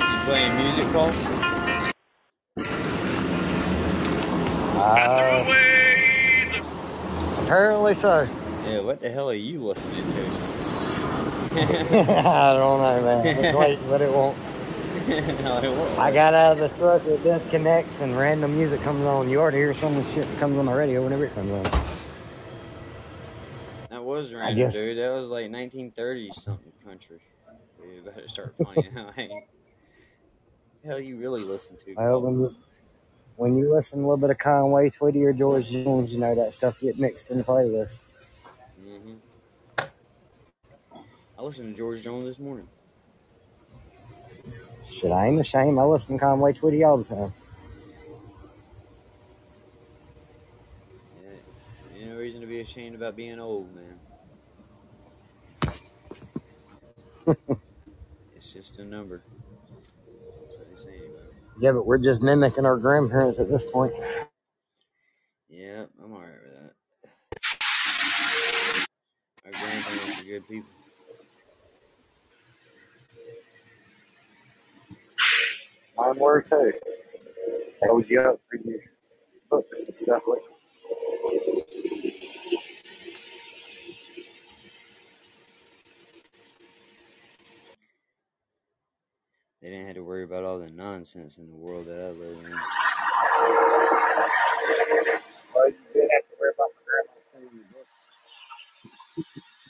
You playing music, Cole? Uh, apparently so. Yeah, what the hell are you listening to? I don't know, man. It plays what it wants. Like, what- I got out of the truck, it disconnects, and random music comes on. You already hear some of the shit that comes on the radio whenever it comes on. That was random, guess- dude. That was like 1930s something country. You better start finding out. Hey, hell you really listen to? I when you, when you listen a little bit of Conway, Twitty, or George Jones, you know that stuff get mixed in the playlist. hmm I listened to George Jones this morning. Shit, I ain't ashamed. I listen to Conway, Twitty all the time. Yeah, ain't no reason to be ashamed about being old, man. it's just a number. That's what they say about it. Yeah, but we're just mimicking our grandparents at this point. Mine were too. Held you up for your books and stuff like They didn't have to worry about all the nonsense in the world that I live in. Well, you did have to worry about my grandma sending you books.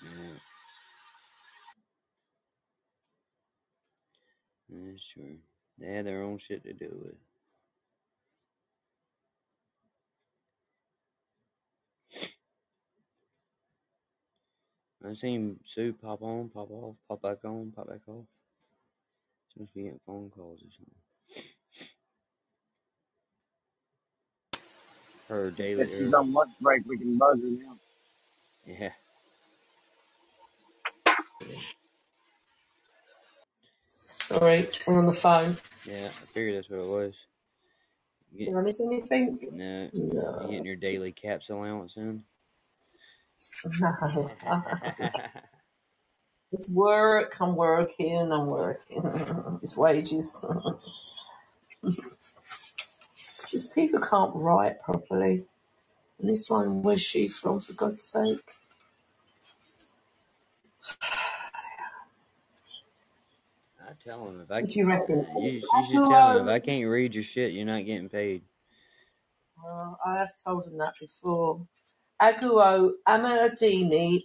Yeah. That's true. They had their own shit to do with. I've seen Sue pop on, pop off, pop back on, pop back off. She must be getting phone calls or something. Her daily. If she's on lunch break, we can buzz her now. Yeah. Sorry, I'm on the phone. Yeah, I figured that's what it was. You Did I miss anything? no, you getting your daily caps allowance in? No. it's work. I'm working. I'm working. it's wages. it's just people can't write properly. And this one, where's she from, for God's sake? I tell them if I What do you reckon? you, you should tell them if I can't read your shit, you're not getting paid. Well, I have told them that before. Aguo Amadini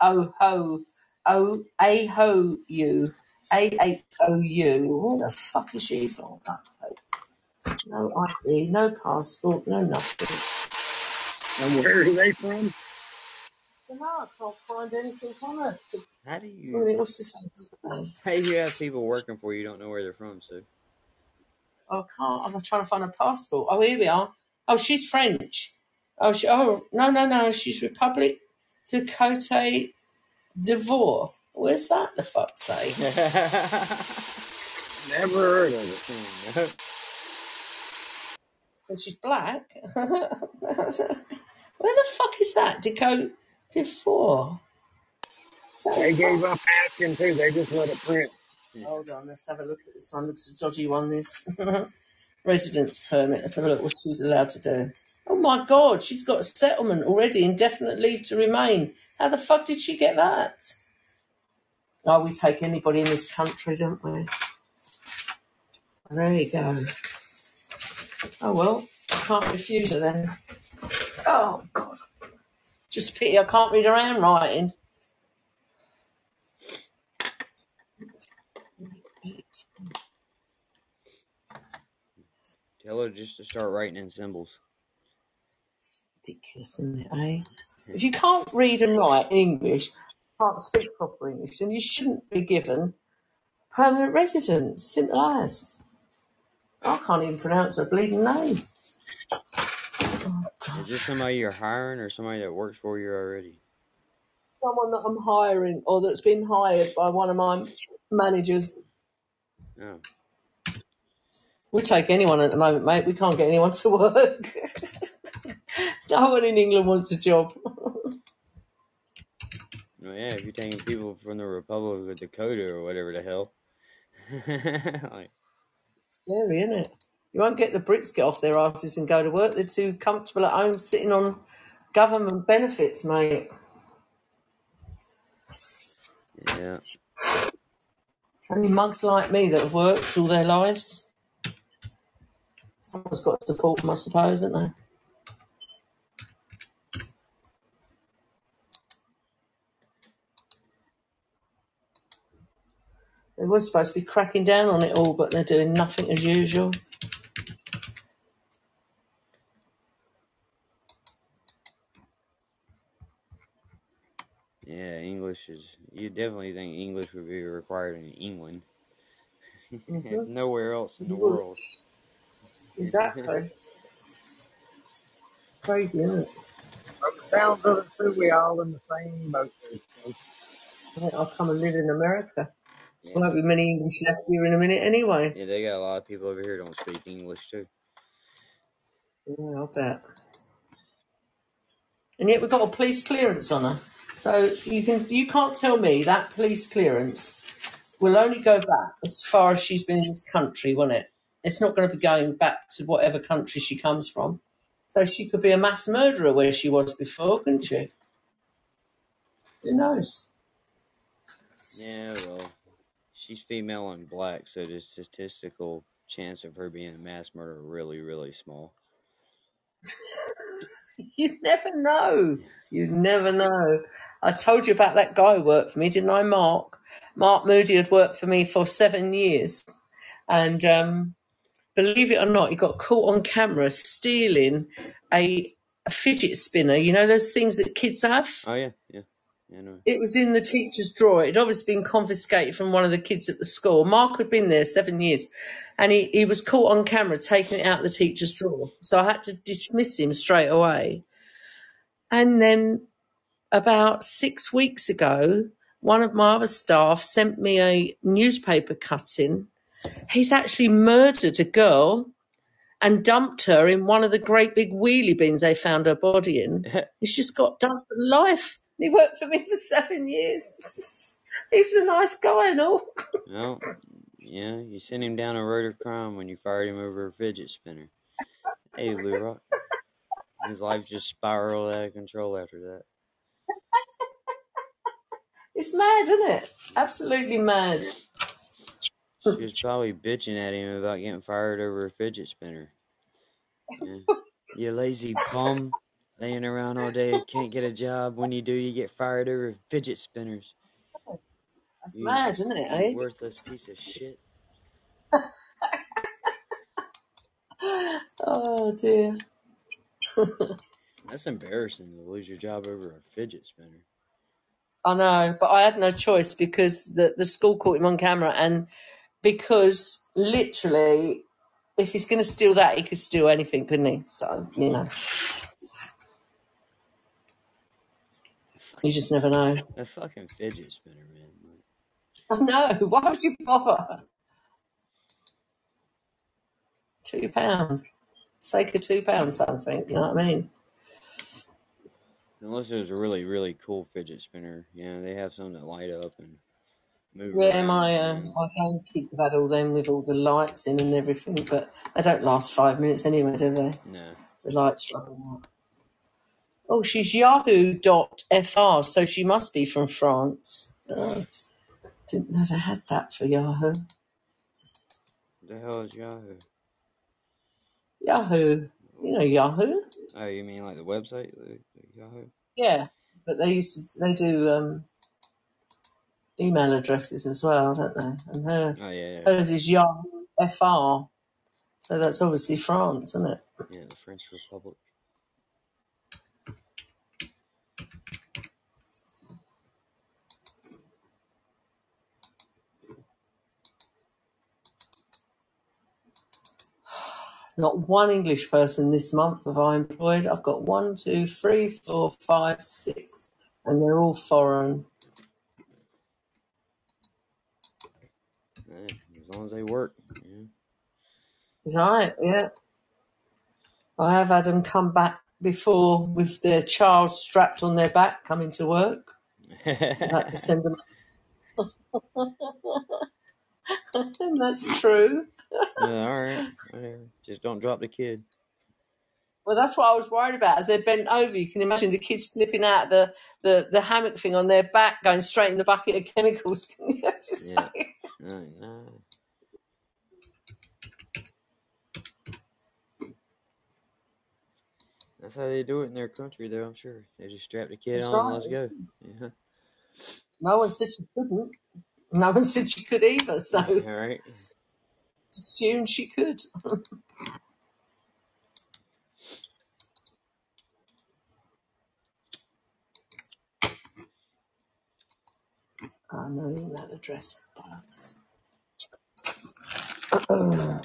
O oh, ho O A ho you A H O U. What the fuck is she from? No ID, no passport, no nothing. And where are they from? I I can't find anything on her. How do I you mean, what's this name? how do you have people working for you, you don't know where they're from, Sue? Oh, I can't. I'm trying to find a passport. Oh, here we are. Oh, she's French. Oh, she, oh no, no, no. She's Republic de Cote d'Ivoire. Where's that, the fuck's sake? Never heard of it. Because she's black. Where the fuck is that? Dakota d'Ivoire. They gave up asking too. They just let it print. Hold on, let's have a look at this one. Looks a dodgy one, this. Residence permit. Let's have a look what she's allowed to do. Oh my god, she's got a settlement already, indefinite leave to remain. How the fuck did she get that? Oh, we take anybody in this country, don't we? There you go. Oh well, can't refuse her then. Oh god. Just pity I can't read her handwriting. Tell her just to start writing in symbols. ridiculous, isn't it, eh? If you can't read and write English, can't speak proper English, then you shouldn't be given permanent residence. Simple as. I can't even pronounce her bleeding name. Is this somebody you're hiring or somebody that works for you already? Someone that I'm hiring or that's been hired by one of my managers. No. We'll take anyone at the moment, mate. We can't get anyone to work. no one in England wants a job. Well, yeah, if you're taking people from the Republic of Dakota or whatever the hell. like, Scary, isn't it? You won't get the Brits get off their asses and go to work. They're too comfortable at home sitting on government benefits, mate. yeah. It's only mugs like me that have worked all their lives. Someone's got to support them, I suppose, haven't they? They were supposed to be cracking down on it all, but they're doing nothing as usual. Yeah, English is. You definitely think English would be required in England. hmm Nowhere else in the world. Exactly. Crazy, isn't it? From the sounds of it, too, we all in the same boat. there, I think I'll come and live in America. Yeah. Won't be many English left here in a minute anyway. Yeah, they got a lot of people over here don't speak English too. Yeah, I'll bet. And yet we've got a police clearance on her. So you can you can't tell me that police clearance will only go back as far as she's been in this country, won't it? It's not going to be going back to whatever country she comes from. So she could be a mass murderer where she was before, couldn't she? Who knows? Yeah, well, she's female and black, so the statistical chance of her being a mass murderer really, really small. You never know. You never know. I told you about that guy who worked for me, didn't I, Mark? Mark Moody had worked for me for seven years. And um, believe it or not, he got caught on camera stealing a, a fidget spinner. You know those things that kids have? Oh yeah, yeah, yeah. No. It was in the teacher's drawer. It had obviously been confiscated from one of the kids at the school. Mark had been there seven years and he, he was caught on camera taking it out of the teacher's drawer. So I had to dismiss him straight away. And then about six weeks ago, one of my other staff sent me a newspaper cutting. He's actually murdered a girl and dumped her in one of the great big wheelie bins they found her body in. He's just got done for life. He worked for me for seven years. He was a nice guy and all. well, yeah, you sent him down a road of crime when you fired him over a fidget spinner. Hey, Lou Rock. His life just spiraled out of control after that. It's mad, isn't it? Absolutely mad. She was probably bitching at him about getting fired over a fidget spinner. Yeah. You lazy bum, laying around all day, can't get a job. When you do, you get fired over fidget spinners. That's You, mad, isn't it, you eh? worthless piece of shit. Oh dear. That's embarrassing to lose your job over a fidget spinner. I know, but I had no choice because the, the school caught him on camera and because literally if he's gonna steal that he could steal anything, couldn't he? So, you know. You just never know. A fucking fidget spinner, man. I know. Why would you bother? Two pound. Sake of two pounds something, you know what I mean? Unless it was a really, really cool fidget spinner. You know, they have some that light up and Yeah, my uh, my grandkids have had all them with all the lights in and everything, but they don't last five minutes anyway, do they? no. The lights out. Oh, she's Yahoo.fr, so she must be from France. Oh, didn't know they had that for Yahoo. The hell is Yahoo? Yahoo, you know Yahoo? Oh, you mean like the website? Yahoo? Yeah, but they used to they do um, email addresses as well, don't they? And her Oh, yeah, yeah. hers is Yahoo FR, so that's obviously France, isn't it? Yeah, the French Republic. Not one English person this month have I employed. I've got one, two, three, four, five, six, and they're all foreign. Eh, As long as they work. Yeah. Is that right? Yeah. I have had them come back before with their child strapped on their back coming to work. I've had to send them. and that's true. Yeah, all right, whatever. Just don't drop the kid. Well, that's what I was worried about. As they're bent over, you can imagine the kids slipping out the, the, the hammock thing on their back, going straight in the bucket of chemicals. Can you just Yeah. say? No, no. That's how they do it in their country, though. I'm sure they just strap the kid That's on and let's go. Yeah. No one said she couldn't. No one said she could either, so All right. assumed she could. I know that address, bollocks.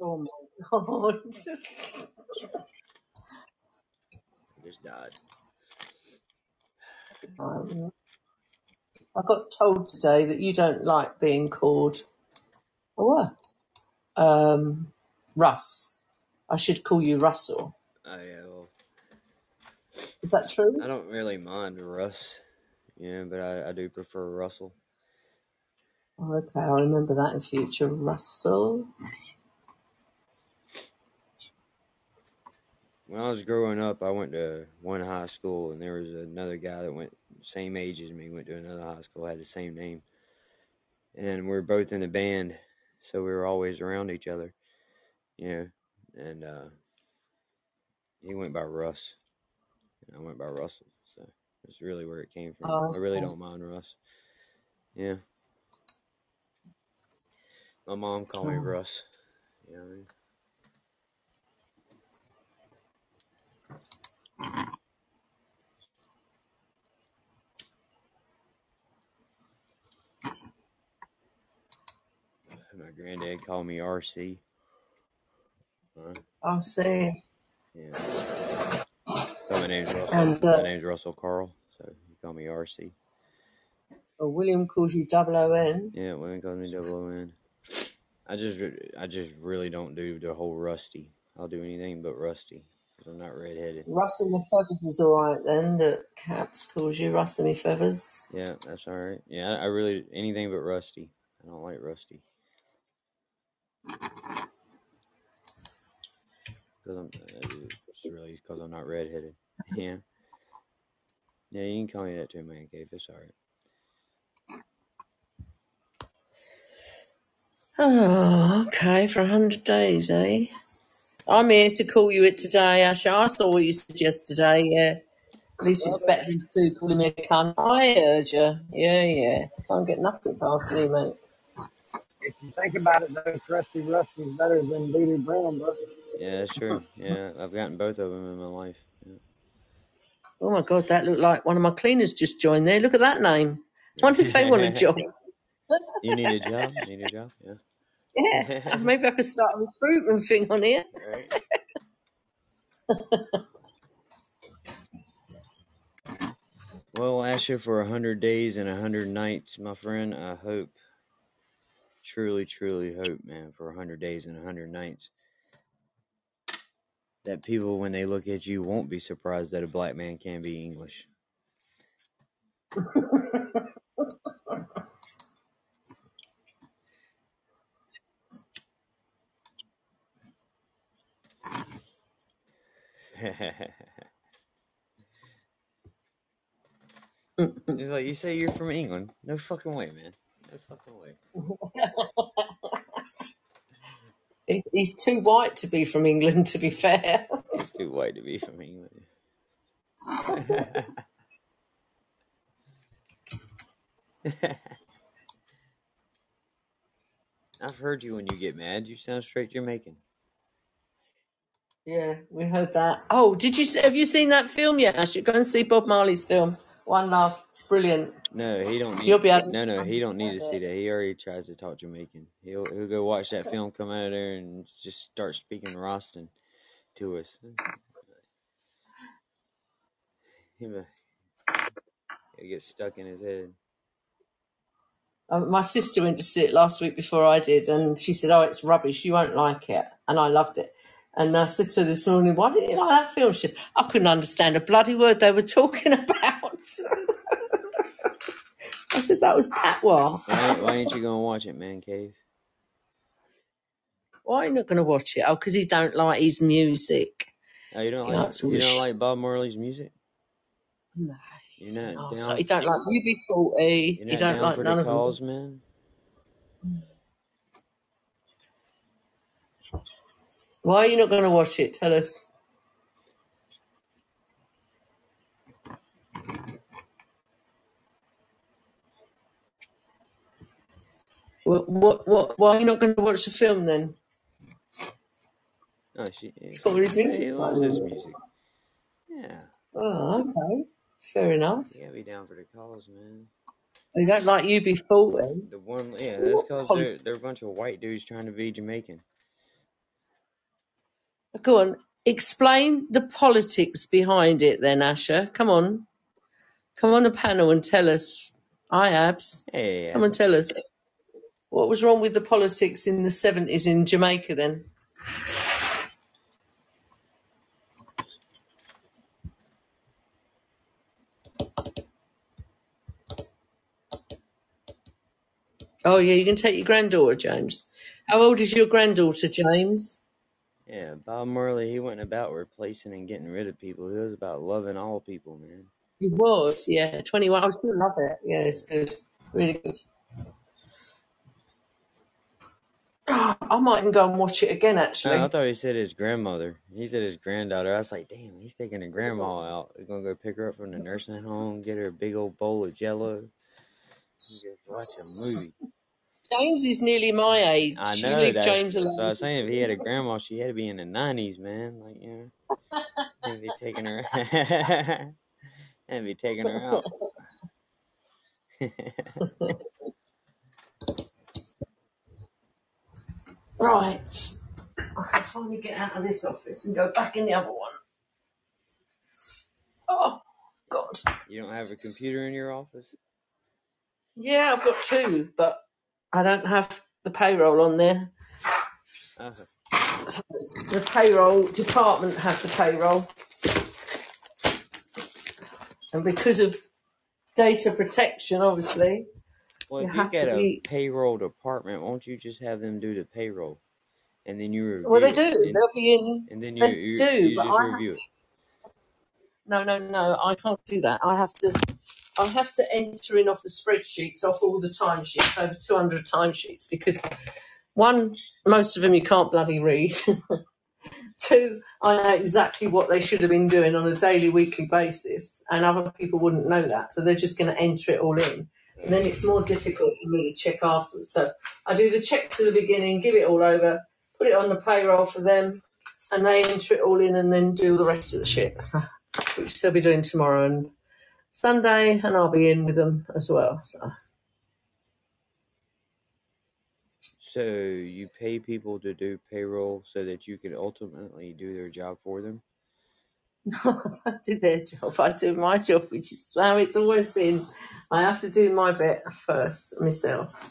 Oh my god. Just died. Um, I got told today that you don't like being called what? Um, Russ. I should call you Russell. I, uh, well, Is that true? I don't really mind Russ. Yeah, but I, I do prefer Russell. Oh, okay, I'll remember that in future. Russell. When I was growing up, I went to one high school, and there was another guy that went same age as me. Went to another high school, had the same name, and we were both in the band, so we were always around each other. Yeah, and uh, he went by Russ, and I went by Russell. So that's really where it came from. Oh, I really okay. don't mind Russ. Yeah, my mom called me Oh. Russ. You know what I mean? My granddad called me RC. Uh, I see. yeah. So my name's Russell. And My uh, name's Russell Carl. So he called me RC. well, William calls you double O N. Yeah, William calls me double O N. I just, I just really don't do the whole rusty. I'll do anything but rusty I'm not redheaded. Rustle the feathers is all right then. That Caps calls you Rustle me feathers. Yeah, that's all right. Yeah, I, I really anything but rusty. I don't like rusty because I'm. It's really because I'm not redheaded. Yeah. Yeah, you can call me that too, man cave. It's all right. Oh, okay, for a hundred days, eh? I'm here to call you it today, Asha. I saw what you said yesterday, yeah. At least it's better than Sue calling me a cunt. I urge you. Yeah, yeah. Can't get nothing past me, mate. If you think about it, though, Crusty Rusty's better than Doodoo Brown, bro. Yeah, that's true. Yeah, I've gotten both of them in my life. Yeah. Oh my god, that looked like one of my cleaners just joined there. Look at that name. Wonder if they want a job. you need a job? Need a job? Yeah. Yeah, maybe I could start a recruitment thing on here. Right. Well, Asha, for a hundred days and a hundred nights, my friend, I hope, truly, truly hope, man, for a hundred days and a hundred nights, that people, when they look at you, won't be surprised that a black man can be English. It's like you say you're from England. No fucking way, man. No fucking way. He- He's too white to be from England, to be fair. He's too white to be from England. I've heard you when you get mad. You sound straight Jamaican. Yeah, we heard that. Oh, did you s- have you seen that film yet? Ash, go and see Bob Marley's film, One Love. It's brilliant. No, he don't You'll need. be able. No, no, he don't need to see that. He already tries to talk Jamaican. He'll he'll go watch that film, come out of there, and just start speaking Roston to us. He will get stuck in his head. Um, my sister went to see it last week before I did, and she said, "Oh, it's rubbish. You won't like it." And I loved it. And I said to her this morning, "Why didn't you like that film?" She said, "I couldn't understand a bloody word they were talking about." I said, "That was patois." Why, why ain't you gonna watch it, man cave? Why are you not going to watch it? Oh, because he don't like his music. Oh, you don't He like likes all you the don't like Bob Marley's music? No, You're he's an not arsehole. down. He don't like UB40. You're He not don't down like for none the of them. cause, man. Why are you not going to watch it? Tell us. What, what, what, why are you not going to watch the film then? Oh, she. It's got all his music he loves his music. Yeah, Oh, okay. Fair enough. you gotta be down for the cause, man. You don't like UB40? The one, yeah, that's cause Poli- they're they're a bunch of white dudes trying to be Jamaican. Go on. Explain the politics behind it then, Asher. Come on. Come on the panel and tell us. Hi, Abs. Hey, Come and tell us. What was wrong with the politics in the 70s in Jamaica then? Oh, yeah, you can take your granddaughter, James. How old is your granddaughter, James? Yeah, Bob Marley. He wasn't about replacing and getting rid of people. He was about loving all people, man. He was, yeah, 21. I still love it. Yeah, it's good. Really good. Oh, I might even go and watch it again, Oh, I thought he said his grandmother. He said his granddaughter. I was like, damn, he's taking a grandma out. He's gonna go pick her up from the nursing home, get her a big old bowl of Jello, and just watch a movie. James is nearly my age. I You know leave that. James That's what I was saying. If he had a grandma, she had to be in the nineties, man. Like, you know, and be taking her, and be taking her out. Right. I can finally get out of this office and go back in the other one. Oh, God. you don't have a computer in your office? Yeah, I've got two, but I don't have the payroll on there. Uh, The payroll department have the payroll. And because of data protection, obviously, well, you if you have get to a be. payroll department, won't you just have them do the payroll, and then you review Well, they do. and, They'll be in. and then you you, do, you but just I have. it. No, no, no. I can't do that. I have to. I have to enter in off the spreadsheets, off all the timesheets, over 200 timesheets, because one, most of them you can't bloody read. Two, I know exactly what they should have been doing on a daily, weekly basis, and other people wouldn't know that. So they're just going to enter it all in. And then it's more difficult for me to check afterwards. So I do the check to the beginning, give it all over, put it on the payroll for them, and they enter it all in and then do the rest of the shit, which they'll be doing tomorrow and Sunday, and I'll be in with them as well. So So you pay people to do payroll so that you can ultimately do their job for them. no, I don't do their job. I do my job, which is how it's always been. I have to do my bit first myself.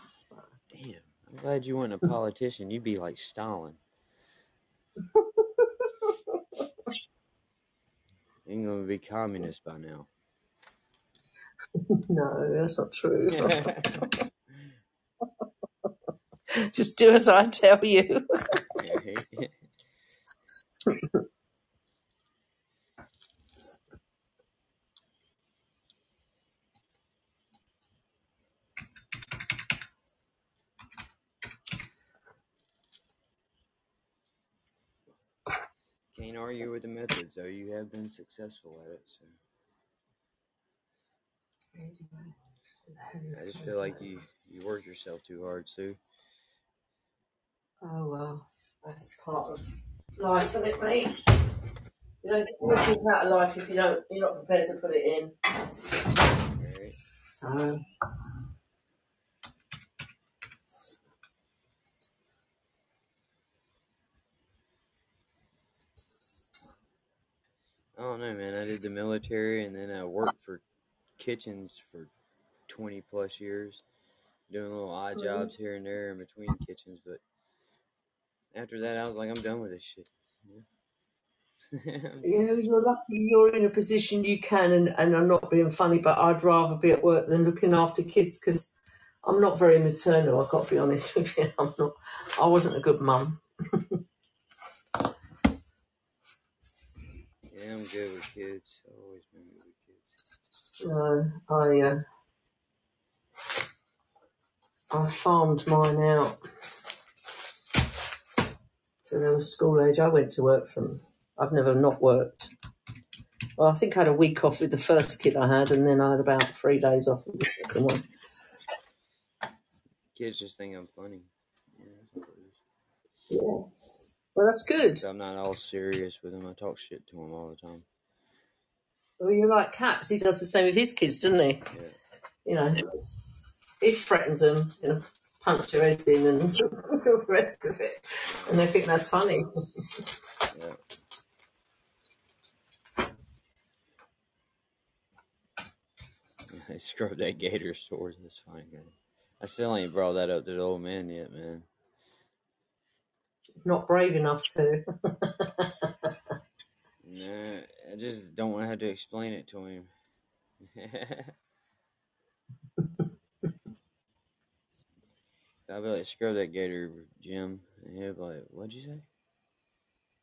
Damn, I'm glad you weren't a politician. You'd be like Stalin. You're gonna be communist by now. No, that's not true. Just do as I tell you. Can't argue with the methods, though. You have been successful at it. So I just feel like you you work yourself too hard, Sue. Oh well, that's part of life, isn't it, mate? You don't get anything out of life if you don't. You're not prepared to put it in. Right? Oh. I don't know, man. I did the military and then I worked for kitchens for 20 plus years, doing little odd Mhm. jobs here and there in between kitchens. But after that, I was like, I'm done with this shit. Yeah. You know, you're lucky you're in a position you can, and, and I'm not being funny, but I'd rather be at work than looking after kids because I'm not very maternal. I've got to be honest with you. I'm not. I wasn't a good mum. yeah, I'm good with kids. I've always been good with No, I uh, I farmed mine out. So they were school age. I went to work from. I've never not worked. Well, I think I had a week off with the first kid I had, and then I had about three days off with the second one. Kids just think I'm funny. Yeah, that's what it is. Yeah. Well, that's good. I'm not all serious with them. I talk shit to them all the time. Well, you're like Caps. He does the same with his kids, doesn't he? You know, he threatens them, you know, punch their head in and all the rest of it. And they think that's funny. Yeah. I scrubbed that gator sword. That's fine, man. I still ain't brought that up to the old man yet, man. Not brave enough to. Nah, I just don't want to have to explain it to him. I'll be like, scrub that gator, Jim. And he'll be like, what'd you say?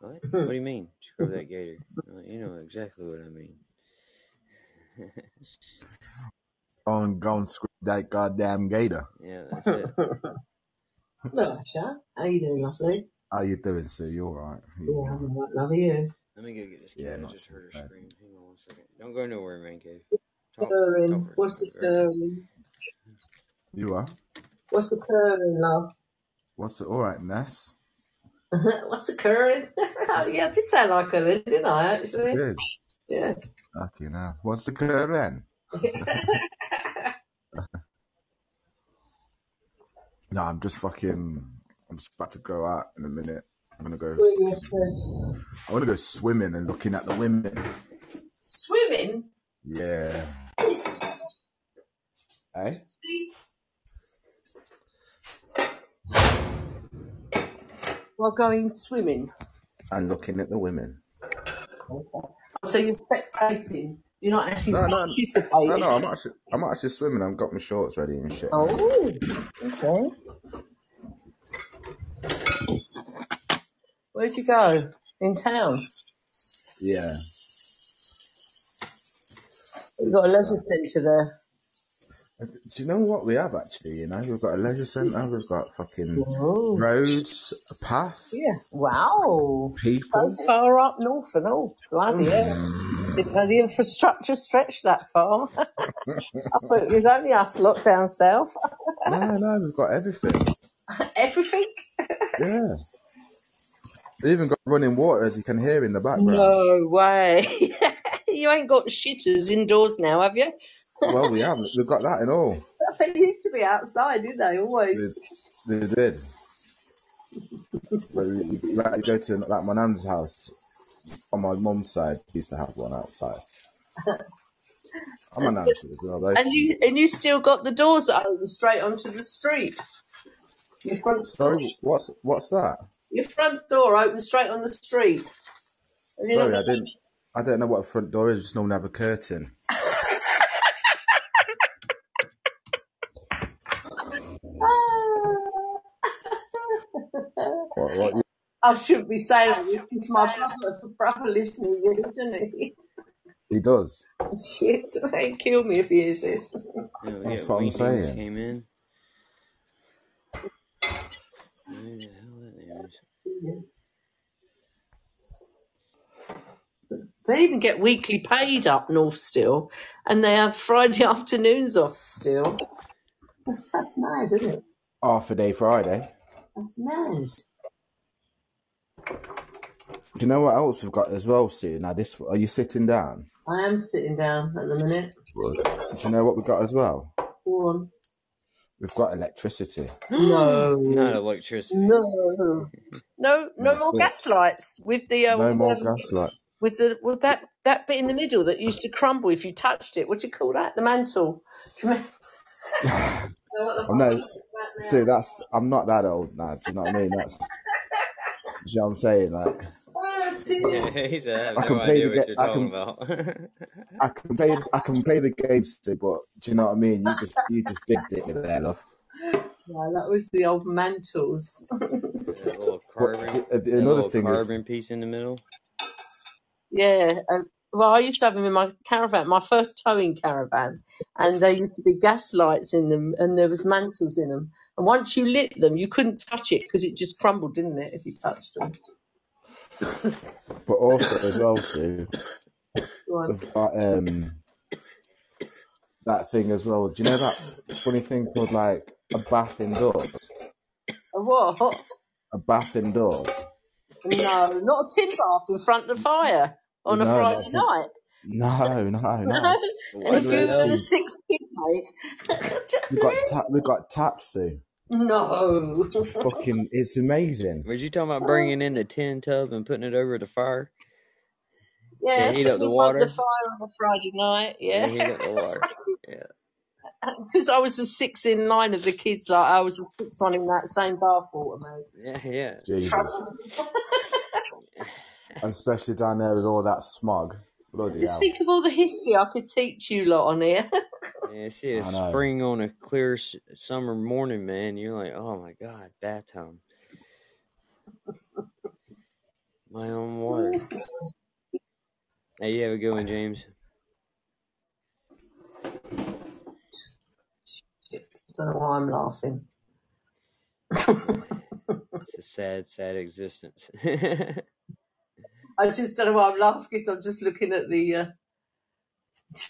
What? What do you mean, scrub that gator? Like, you know exactly what I mean. Go and go and screw that goddamn gator. yeah, that's it. Look, Asha. How you doing, lovely? How you doing, Sue? You all right? Yeah, I'm all right, love you. Let me go get this cat. Yeah, I just too heard her bad. scream. Hang on one second. Don't go nowhere, man cave. Talk, Purring. talk What's the right? occurring? You are? What's occurring, love? What's it? All right, Ness. What's the occurring? yeah, I did sound like her then, didn't I, actually? Good. Yeah. Okay, now. What's the current? No, I'm just fucking. I'm just about to go out in a minute. I'm gonna go. Where you off to? I want to go swimming and looking at the women. Swimming? Yeah. Eh? While going swimming. And looking at the women. So you're spectating. You're not actually No, no, participating. No, no, I'm actually, I'm actually swimming. I've got my shorts ready and shit. Oh, okay. Where'd you go? In town? Yeah. We've got a leisure centre there. Uh, do you know what we have actually? You know, we've got a leisure centre. We've got fucking Oh, roads, a path, yeah. Wow. So people. far up north and all. Bloody hell. Mm. Didn't know the infrastructure stretched that far. I thought it was only us lot down south. No, no, we've got everything. Everything? Yeah. We even got running water, as you can hear in the background. No way. you ain't got shitters indoors now, have you? Well, we have. We've got that and all. They used to be outside, didn't they? Always. They, they did. But you, you, like, you go to like my nan's house on my mum's side. Used to have one outside. On my nan's as well, though. And you and you still got the doors open straight onto the street. Your front door, Sorry, what's what's that? Your front door open straight on the street. Sorry, not- I didn't. I don't know what a front door is. Just normally have a curtain. What, what I shouldn't be saying that because my brother, brother lives near you, doesn't he? he does. Shit, he'd kill me if he hears this. You know, we what I'm Wayne Davis saying. Came in. Who the hell that is? They even get weekly paid up north still, and they have Friday afternoons off still. That's mad, isn't it? Half a day Friday. That's mad. Do you know what else we've got as well, Sue? Now, this are you sitting down? I am sitting down at the minute. Do you know what we got as well? Go on. We've got electricity. No. Not electricity. No. No, no That's more it. gas lights with the uh, No with, more um, gas light. with the with that that bit in the middle that used to crumble if you touched it. What do you call that? The mantle. Do know what Oh, no, fuck I'm talking about Sue, now? that's I'm not that old now. Do you know what I mean? That's do you know what I'm saying? Like dear. Yeah, he said, I have I no can play the what I can. I can play I can play the games too, but do you know what I mean? You just you just big dick me there, love. Yeah, that was the old mantles. that little But carbon, j- uh, that another little thing is carbon piece in the middle. yeah. And, well, I used to have them in my caravan, my first towing caravan, and there used to be gas lights in them, and there was mantles in them. And once you lit them, you couldn't touch it because it just crumbled, didn't it? If you touched them. But also as well, Sue, got um that thing as well. Do you know that funny thing called like a bath indoors? A what? A bath indoors? No, not a tin bath in front of the fire on a Friday not night. no, no, No. no. And if you were hell? a six mate. We got ta- we got taps, Sue. No. Fucking, it's amazing. Was you talking about bringing in the tin tub and putting it over the fire to Yeah, heat up the in front of the fire on a Friday night. Yeah, Yeah. heat up the water. Yeah. Because I was the six in line of the kids, like I was the sixth one in that same bath water, mate. Yeah, yeah. Jesus. And especially down there with all that smog. Bloody hell. Speak of all the history I could teach you lot on here. Yeah, see a I know. spring on a clear s- summer morning, man. You're like, oh my god, bath time. My own water. Hey, you have a good one, James. Shit, I don't know why I'm laughing. It's a sad, sad existence. I just don't know why I'm laughing because I'm just looking at the uh,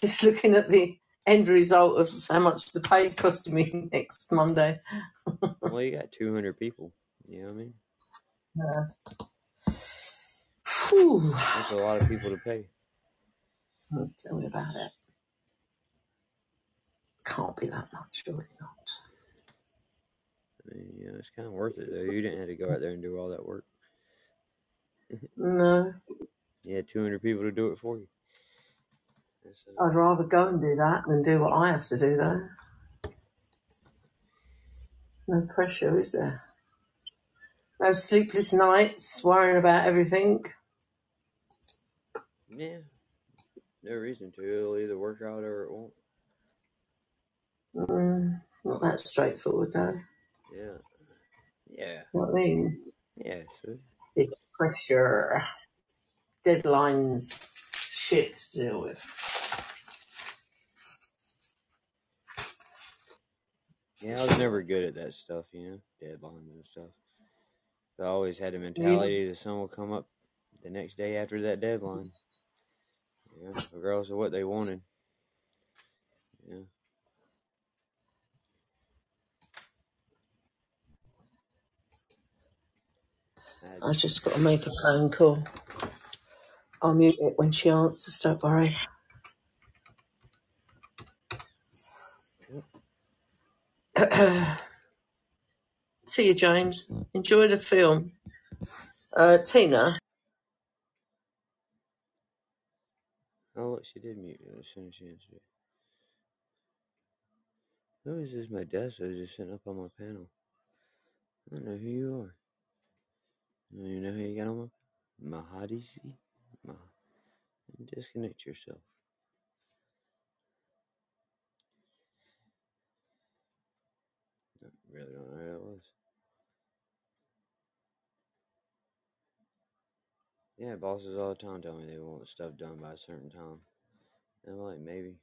just looking at the end result of how much the pay's costing me next Monday. well, you got 200 people. You know what I mean? Phew. That's a lot of people to pay. Oh, Tell me about it. Can't be that much, surely not. I mean, know, it's kind of worth it, though. You didn't have to go out there and do all that work. No, You had 200 people to do it for you. I'd rather go and do that than do what I have to do, though. No pressure, is there? No sleepless nights, worrying about everything. yeah, no reason to. It'll either work out or it won't. Mm, not that straightforward, though. Yeah. Yeah. You know what I mean? Yeah. So, It's pressure, deadlines, shit to deal with. Yeah, I was never good at that stuff, you know, deadlines and stuff. But I always had the Yeah. mentality the sun will come up the next day after that deadline. Know, regardless of what they wanted. Yeah. I, I just got to make a phone call. I'll mute it when she answers, don't worry. See you, James. Enjoy the film. Uh, Tina, oh, look, she did mute it as soon as she answered. Who is this? My desk is just sitting up on my panel. I don't know who you are. I even know who you got on my Mahadisi? Mah- Disconnect yourself. I really don't know who that was. Yeah, bosses all the time tell me they want stuff done by a certain time. And I'm like, maybe.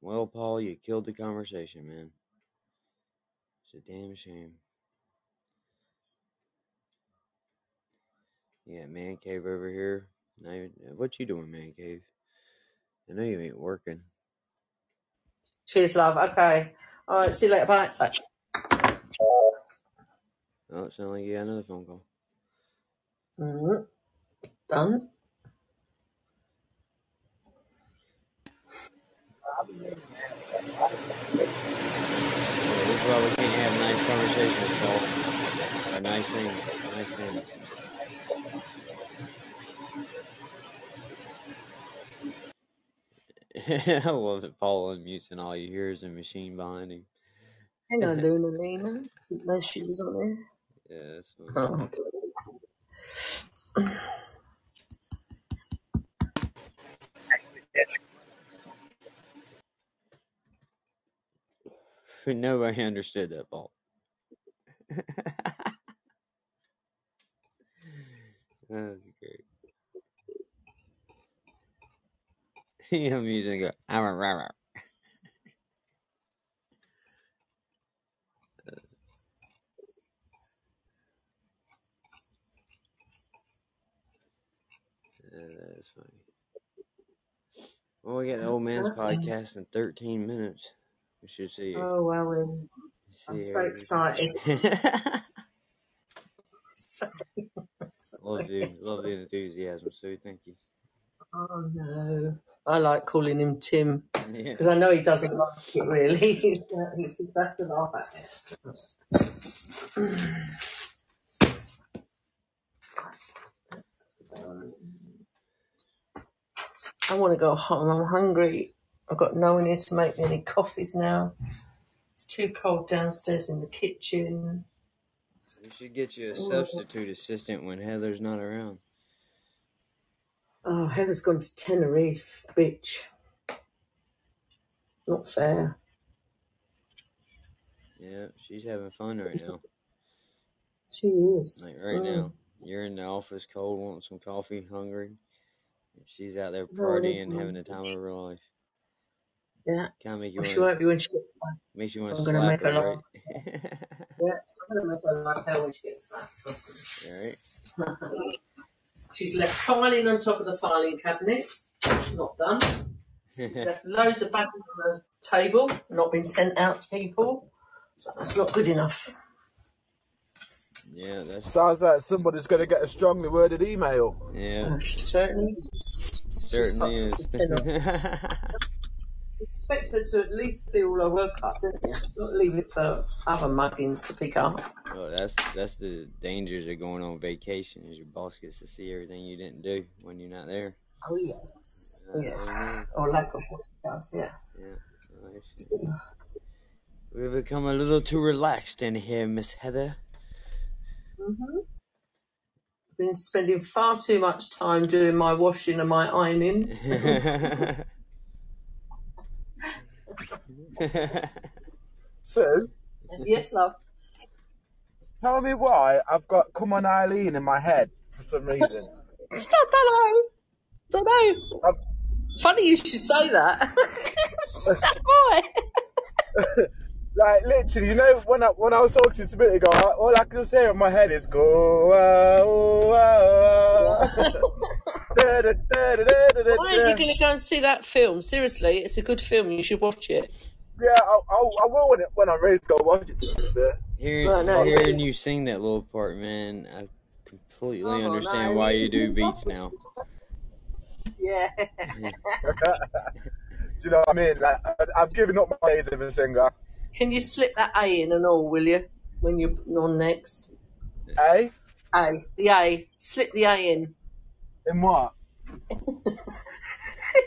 Well, Paul, you killed the conversation, man. It's a damn shame. You got man cave over here. Now, what you doing, man cave? I know you ain't working. Cheers, love. Okay. All right. See you later. Bye. Bye. Oh, it sounds like you got another phone call. Mhm. Done. Yeah, this is why we can't have nice conversations, Paul. Or nice things. Nice things. I love that Paul unmutes and all you hear is a machine behind him. Hello, Luna Lena. Keep those shoes on there. Yeah, that's there. Oh. Nobody understood that, Paul. That's oh, unmutes and go, "Ah, rah, rah, rah." Yeah, that is funny. Well, we got the old man's podcast in 13 minutes. We should see. Oh, well, um, I'm so excited. everything. So- love the love the enthusiasm, Sue. Thank you. oh, no. I like calling him Tim Yeah. because I know he doesn't like it really. he has to laugh at it. I want to go home. I'm hungry. I've got no one here to make me any coffees now. It's too cold downstairs in the kitchen. We should get you a substitute assistant when Heather's not around. Oh Heather's gone to Tenerife, bitch. Not fair. Yeah, she's having fun right now. She is. Like right Mm. now, you're in the office, cold, wanting some coffee, hungry. and She's out there Oh, partying, having the time of her life. Yeah. Kind of make you Well, want she won't be when she gets back. makes you want to I'm gonna slap make her her, laugh. right? Yeah, I'm gonna make her like hell when she gets back. Trust All right. me. She's left filing on top of the filing cabinet. Not done. She's left loads of back on the table, not been sent out to people. So that's not good enough. yeah, that's Sounds like somebody's going to get a strongly worded email. yeah, certainly is. She's certainly is. Expect her to at least do all her work up, didn't you? Not leave it for other muggins to pick up. well, that's that's the dangers of going on vacation. Is your boss gets to see everything you didn't do when you're not there. Oh yes, Uh, yes, or lack of what it does. Yeah. Yeah. We've become a little too relaxed in here, Miss Heather. hmm Been spending far too much time doing my washing and my ironing. Sue, yes, love. tell me why I've got Come On Eileen in my head for some reason. Stop, don't know. Don't know. I've, Funny you should say that. so why? like, literally, you know, when I, when I was talking to you a minute ago, all I could say in my head is go, ah, oh, ah, Why are you going to go and see that film? Seriously, it's a good film. You should watch it. Yeah, I, I, I will when, it, when I'm ready to go watch it. to be fair. Hearing, No, no, hearing good. you sing that little part, man, I completely Oh, understand no. why you do beats now. Yeah. Do you know what I mean? Like, I, I've given up my days of a singer. Can you slip that A in and all, will you? When you're on next. A? A. The A. Slip the A in. In what? the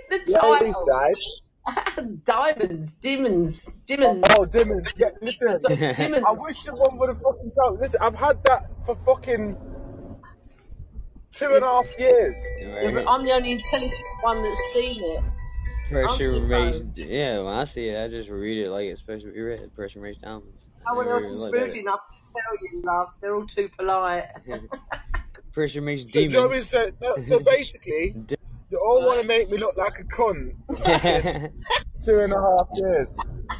The A title. Diamonds. Diamonds. Diamonds. Oh, Dimmons. Yeah, listen. Diamonds. I wish someone would have fucking told. Listen, I've had that for fucking two and a half years. Right? I'm the only intelligent one that's seen it. Pressure Answer your raised. Yeah, when I see it, I just read it like it's supposed to be read. Pressure raised diamonds. I No one never else even is rude enough to tell you, love. They're all too polite. It. Pressure makes So, do you know what I mean? demons. So, no, so basically, you all want to make me look like a cunt two and a half years.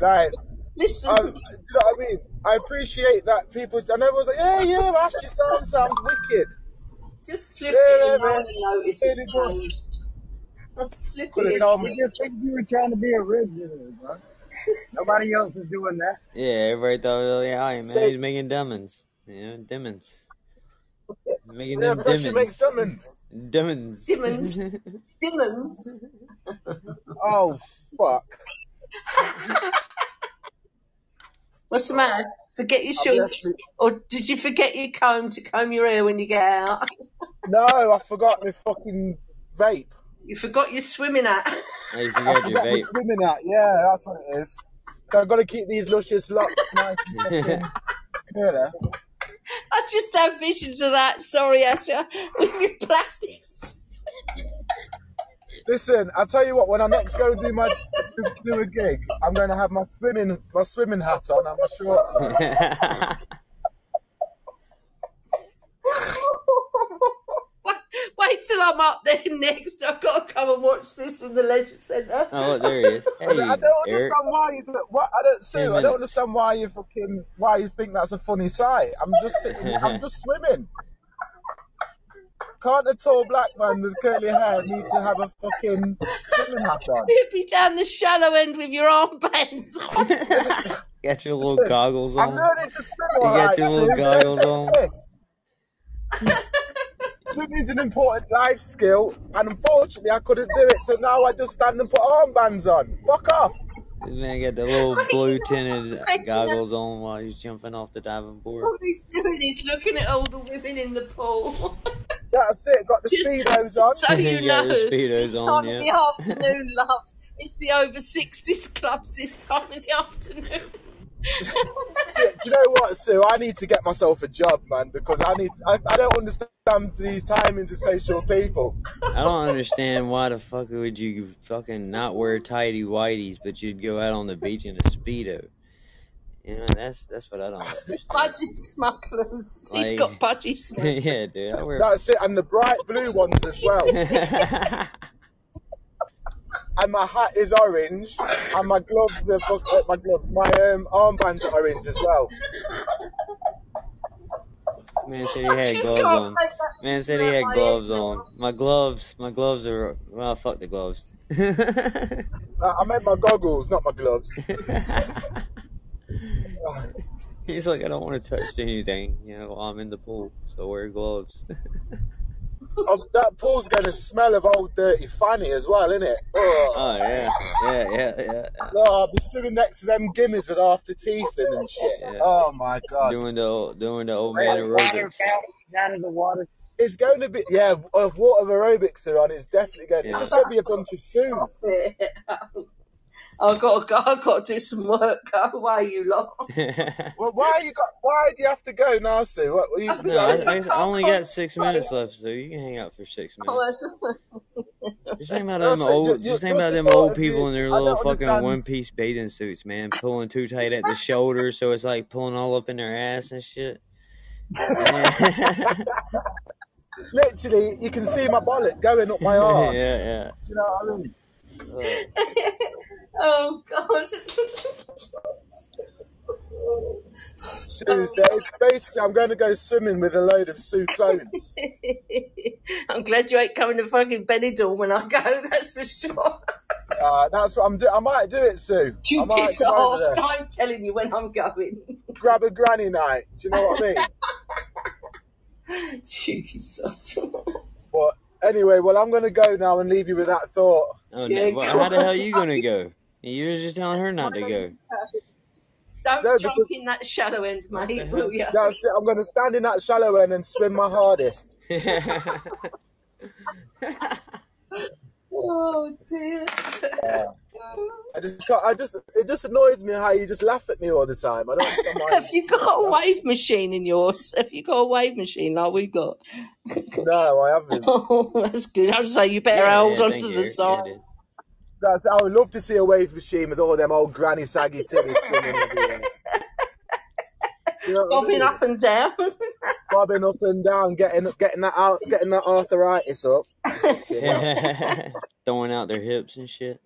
Like, Listen, I, do you know what I mean? I appreciate that people. And everyone's like, yeah, yeah, Ashley sounds sounds wicked. just slip Yeah, it in. yeah, I man. won't notice it. Really good. changed. Slip Could it in. We just think you were trying to be original, bro. Nobody else is doing that. Yeah, everybody thought, oh, yeah, man, Say- he's making diamonds. You know, diamonds. Making Yeah, them because she makes diamonds. diamonds. Diamonds. Diamonds. Diamonds. Oh fuck! What's the matter? Forget your shoes? Or did you forget your comb to comb your hair when you get out? No, I forgot my fucking vape. You forgot your swimming hat. Oh, you I forgot your forgot my vape. swimming hat. Yeah, that's what it is. So I've got to keep these luscious locks nice and fucking clear. I just have visions of that. Sorry, Asha. With your plastics. Listen, I'll tell you what. When I next go do my do, do a gig, I'm going to have my swimming my swimming hat on and my shorts on. Wait- Wait till I'm up there next. I've got to come and watch this in the leisure centre. oh, look, there he is. I Hey, don't, I don't Eric. understand why you do, what I don't Ten Sue. I don't understand why you fucking why you think that's a funny sight. I'm just sitting, I'm just swimming. Can't a tall black man with curly hair need to have a fucking swimming hat on? You'd be down the shallow end with your armbands on. got your little Listen, goggles on. I'm on. learning to swim You got alright, your little goggles on. The piss. Swimming's an important life skill, and unfortunately, I couldn't do it. So now I just stand and put armbands on. Fuck off. This man got the little blue tinted Right. goggles on while he's jumping off the diving board. All he's doing is looking at all the women in the pool. That's it. Got the Just, speedos on. so you He got know, his speedos it's on, time of yeah. the afternoon, love. It's the over 60s clubs this time of the afternoon. Shit, do you know what, Sue? I need to get myself a job, man, because I need. I, I don't understand these timings of social people. I don't understand why the fuck would you fucking not wear tidy whities, but you'd go out on the beach in a speedo. You know, that's that's what I don't understand. Budgie smugglers. Like- He's got budgie smugglers. yeah, dude, I wear. That's it, and the bright blue ones as well. And my hat is orange, and my gloves are fuck, uh, my gloves. My um, armbands are orange as well. Man said he had gloves on. make Man said he had gloves head on. My gloves, my gloves are well. Fuck the gloves. I, I meant my goggles, not my gloves. He's like, I don't want to touch anything, you know, while I'm in the pool, so wear gloves. Oh, that pool's going to smell of old dirty fanny as well, isn't it? Oh. Oh yeah, yeah, yeah, yeah. No, I'll be swimming next to them gimmies with half the teeth in and shit. Yeah. Oh my god. Doing the doing the old man aerobics. fountains out of the water. It's going to be, yeah, if water aerobics are on, it's definitely going Yeah. It's just going to be a bunch of suits. it. I've got to go. I've got to do some work. Go away, you lot. Well, why you got? Why do you have to go now, Sue? What, what you, no, I, I I, I only got concentrate. six minutes left, so you can hang out for six oh, minutes. Just think about them it, old, ju- ju- just think about them old people in their I little fucking understand. one piece bathing suits, man, pulling too tight at the shoulders, so it's like pulling all up in their ass and shit. Literally, you can see my bollock going up my arse. yeah. Do you know what I mean? Oh God. So basically, I'm going to go swimming with a load of Sue clones. I'm glad you ain't coming to fucking Benidorm when I go. That's for sure. Uh, that's what I'm doing. I might do it, Sue. You I pissed might off. I'm telling you when I'm going. grab a granny night. Do you know what I mean? Jesus. But anyway, well, I'm going to go now and leave you with that thought. oh, Yeah, no, well, how the hell on. you gonna go? You were just telling her not to go. Don't No, jump because- in that shallow end, the mate, will you? That's it. I'm going to stand in that shallow end and swim my hardest. Oh dear. I just can't, I just it just annoys me how you just laugh at me all the time. I don't understand why. Have you got a wave machine in yours? Have you got a wave machine like we got? No, I haven't. Oh, that's good. I was say you better yeah, hold yeah, on to you, the Eric. Yeah, side. dude. That's I would love to see a wave machine with all them old granny saggy titties swimming everywhere. You know what I Bobbing mean? up and down. Bobbing up and down, getting getting that out, getting that arthritis up. Fucking hell. Throwing out their hips and shit.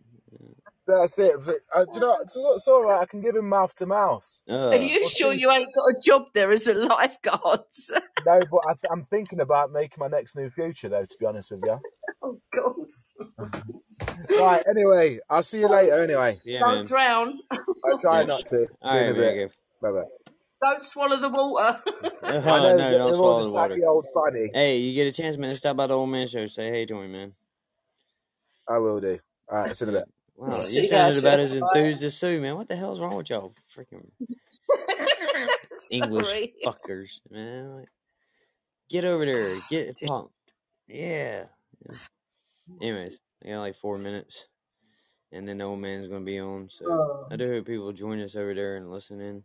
That's it. But, uh, do you know, it's, it's all right. I can give him mouth to mouth. Uh, Are you sure you ain't got a job there as a lifeguard? No, but I, I'm thinking about making my next new future, though. To be honest with you, Oh God. Right, anyway, I'll see you later anyway. Yeah, Don't man. drown. I'll try not to. See All you in right, a bit. Bye bye. Don't swallow the water. Oh, I know, no, don't swallow the the water. old funny. Hey, you get a chance, man. Stop by the old man show. Say hey to him, man. I will do. Alright, see you in a bit. Wow, See you you guys, sounded about as enthused as Sue, man. What the hell's wrong with y'all, freaking English fuckers, man? Like, get over there, ah, get pumped. Yeah. yeah. Anyways, I got like four minutes, and then the old man's gonna be on. So Oh. I do hope people join us over there and listen in.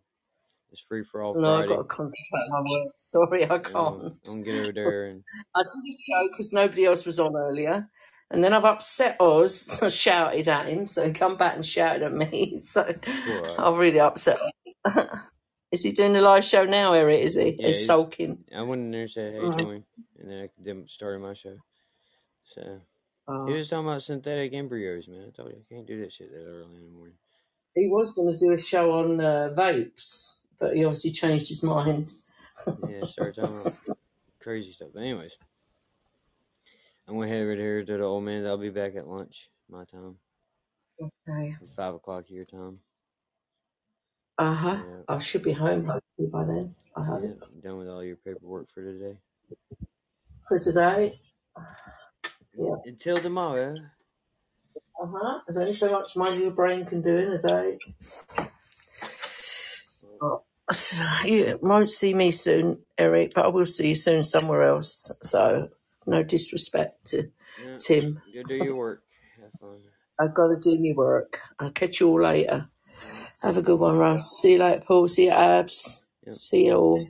It's free for all No, I've got a on my work. Sorry, I can't. I'm get over there and I did a show because nobody else was on earlier. And then I've upset Oz, so I shouted at him. So he come back and shouted at me. So right. I've really upset Oz. is he doing a live show now, Eric? Is he? Yeah, He's he's, sulking. I went in there and said hey to him, and then I then started my show. So he Oh. was talking about synthetic embryos, man. I told you I can't do that shit that early in the morning. He was going to do a show on uh, vapes, but he obviously changed his mind. Yeah, started talking about crazy stuff. But anyways, I'm gonna head over here to the old man's. I'll be back at lunch, my time, Okay. five o'clock your time. Uh huh. Yeah, I should be home hopefully by then. I hope. yeah. I'm done with all your paperwork for today. For today. Yeah. Until tomorrow. Uh huh. There's only so much my little brain can do in a day. You won't see me soon, Eric, but I will see you soon somewhere else. So, no disrespect to Yeah, Tim. go do your work. Have fun. I've got to do my work. I'll catch you all later. Have a good one, Russ. See you later, Paul. See you, Abs. Yep. See you all.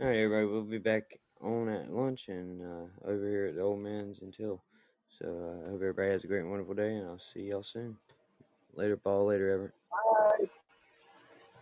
All right, everybody. We'll be back on at lunch and uh, over here at the old man's until. So uh, I hope everybody has a great, and wonderful day, and I'll see y'all soon. Later, Paul. Later, Everett. Bye.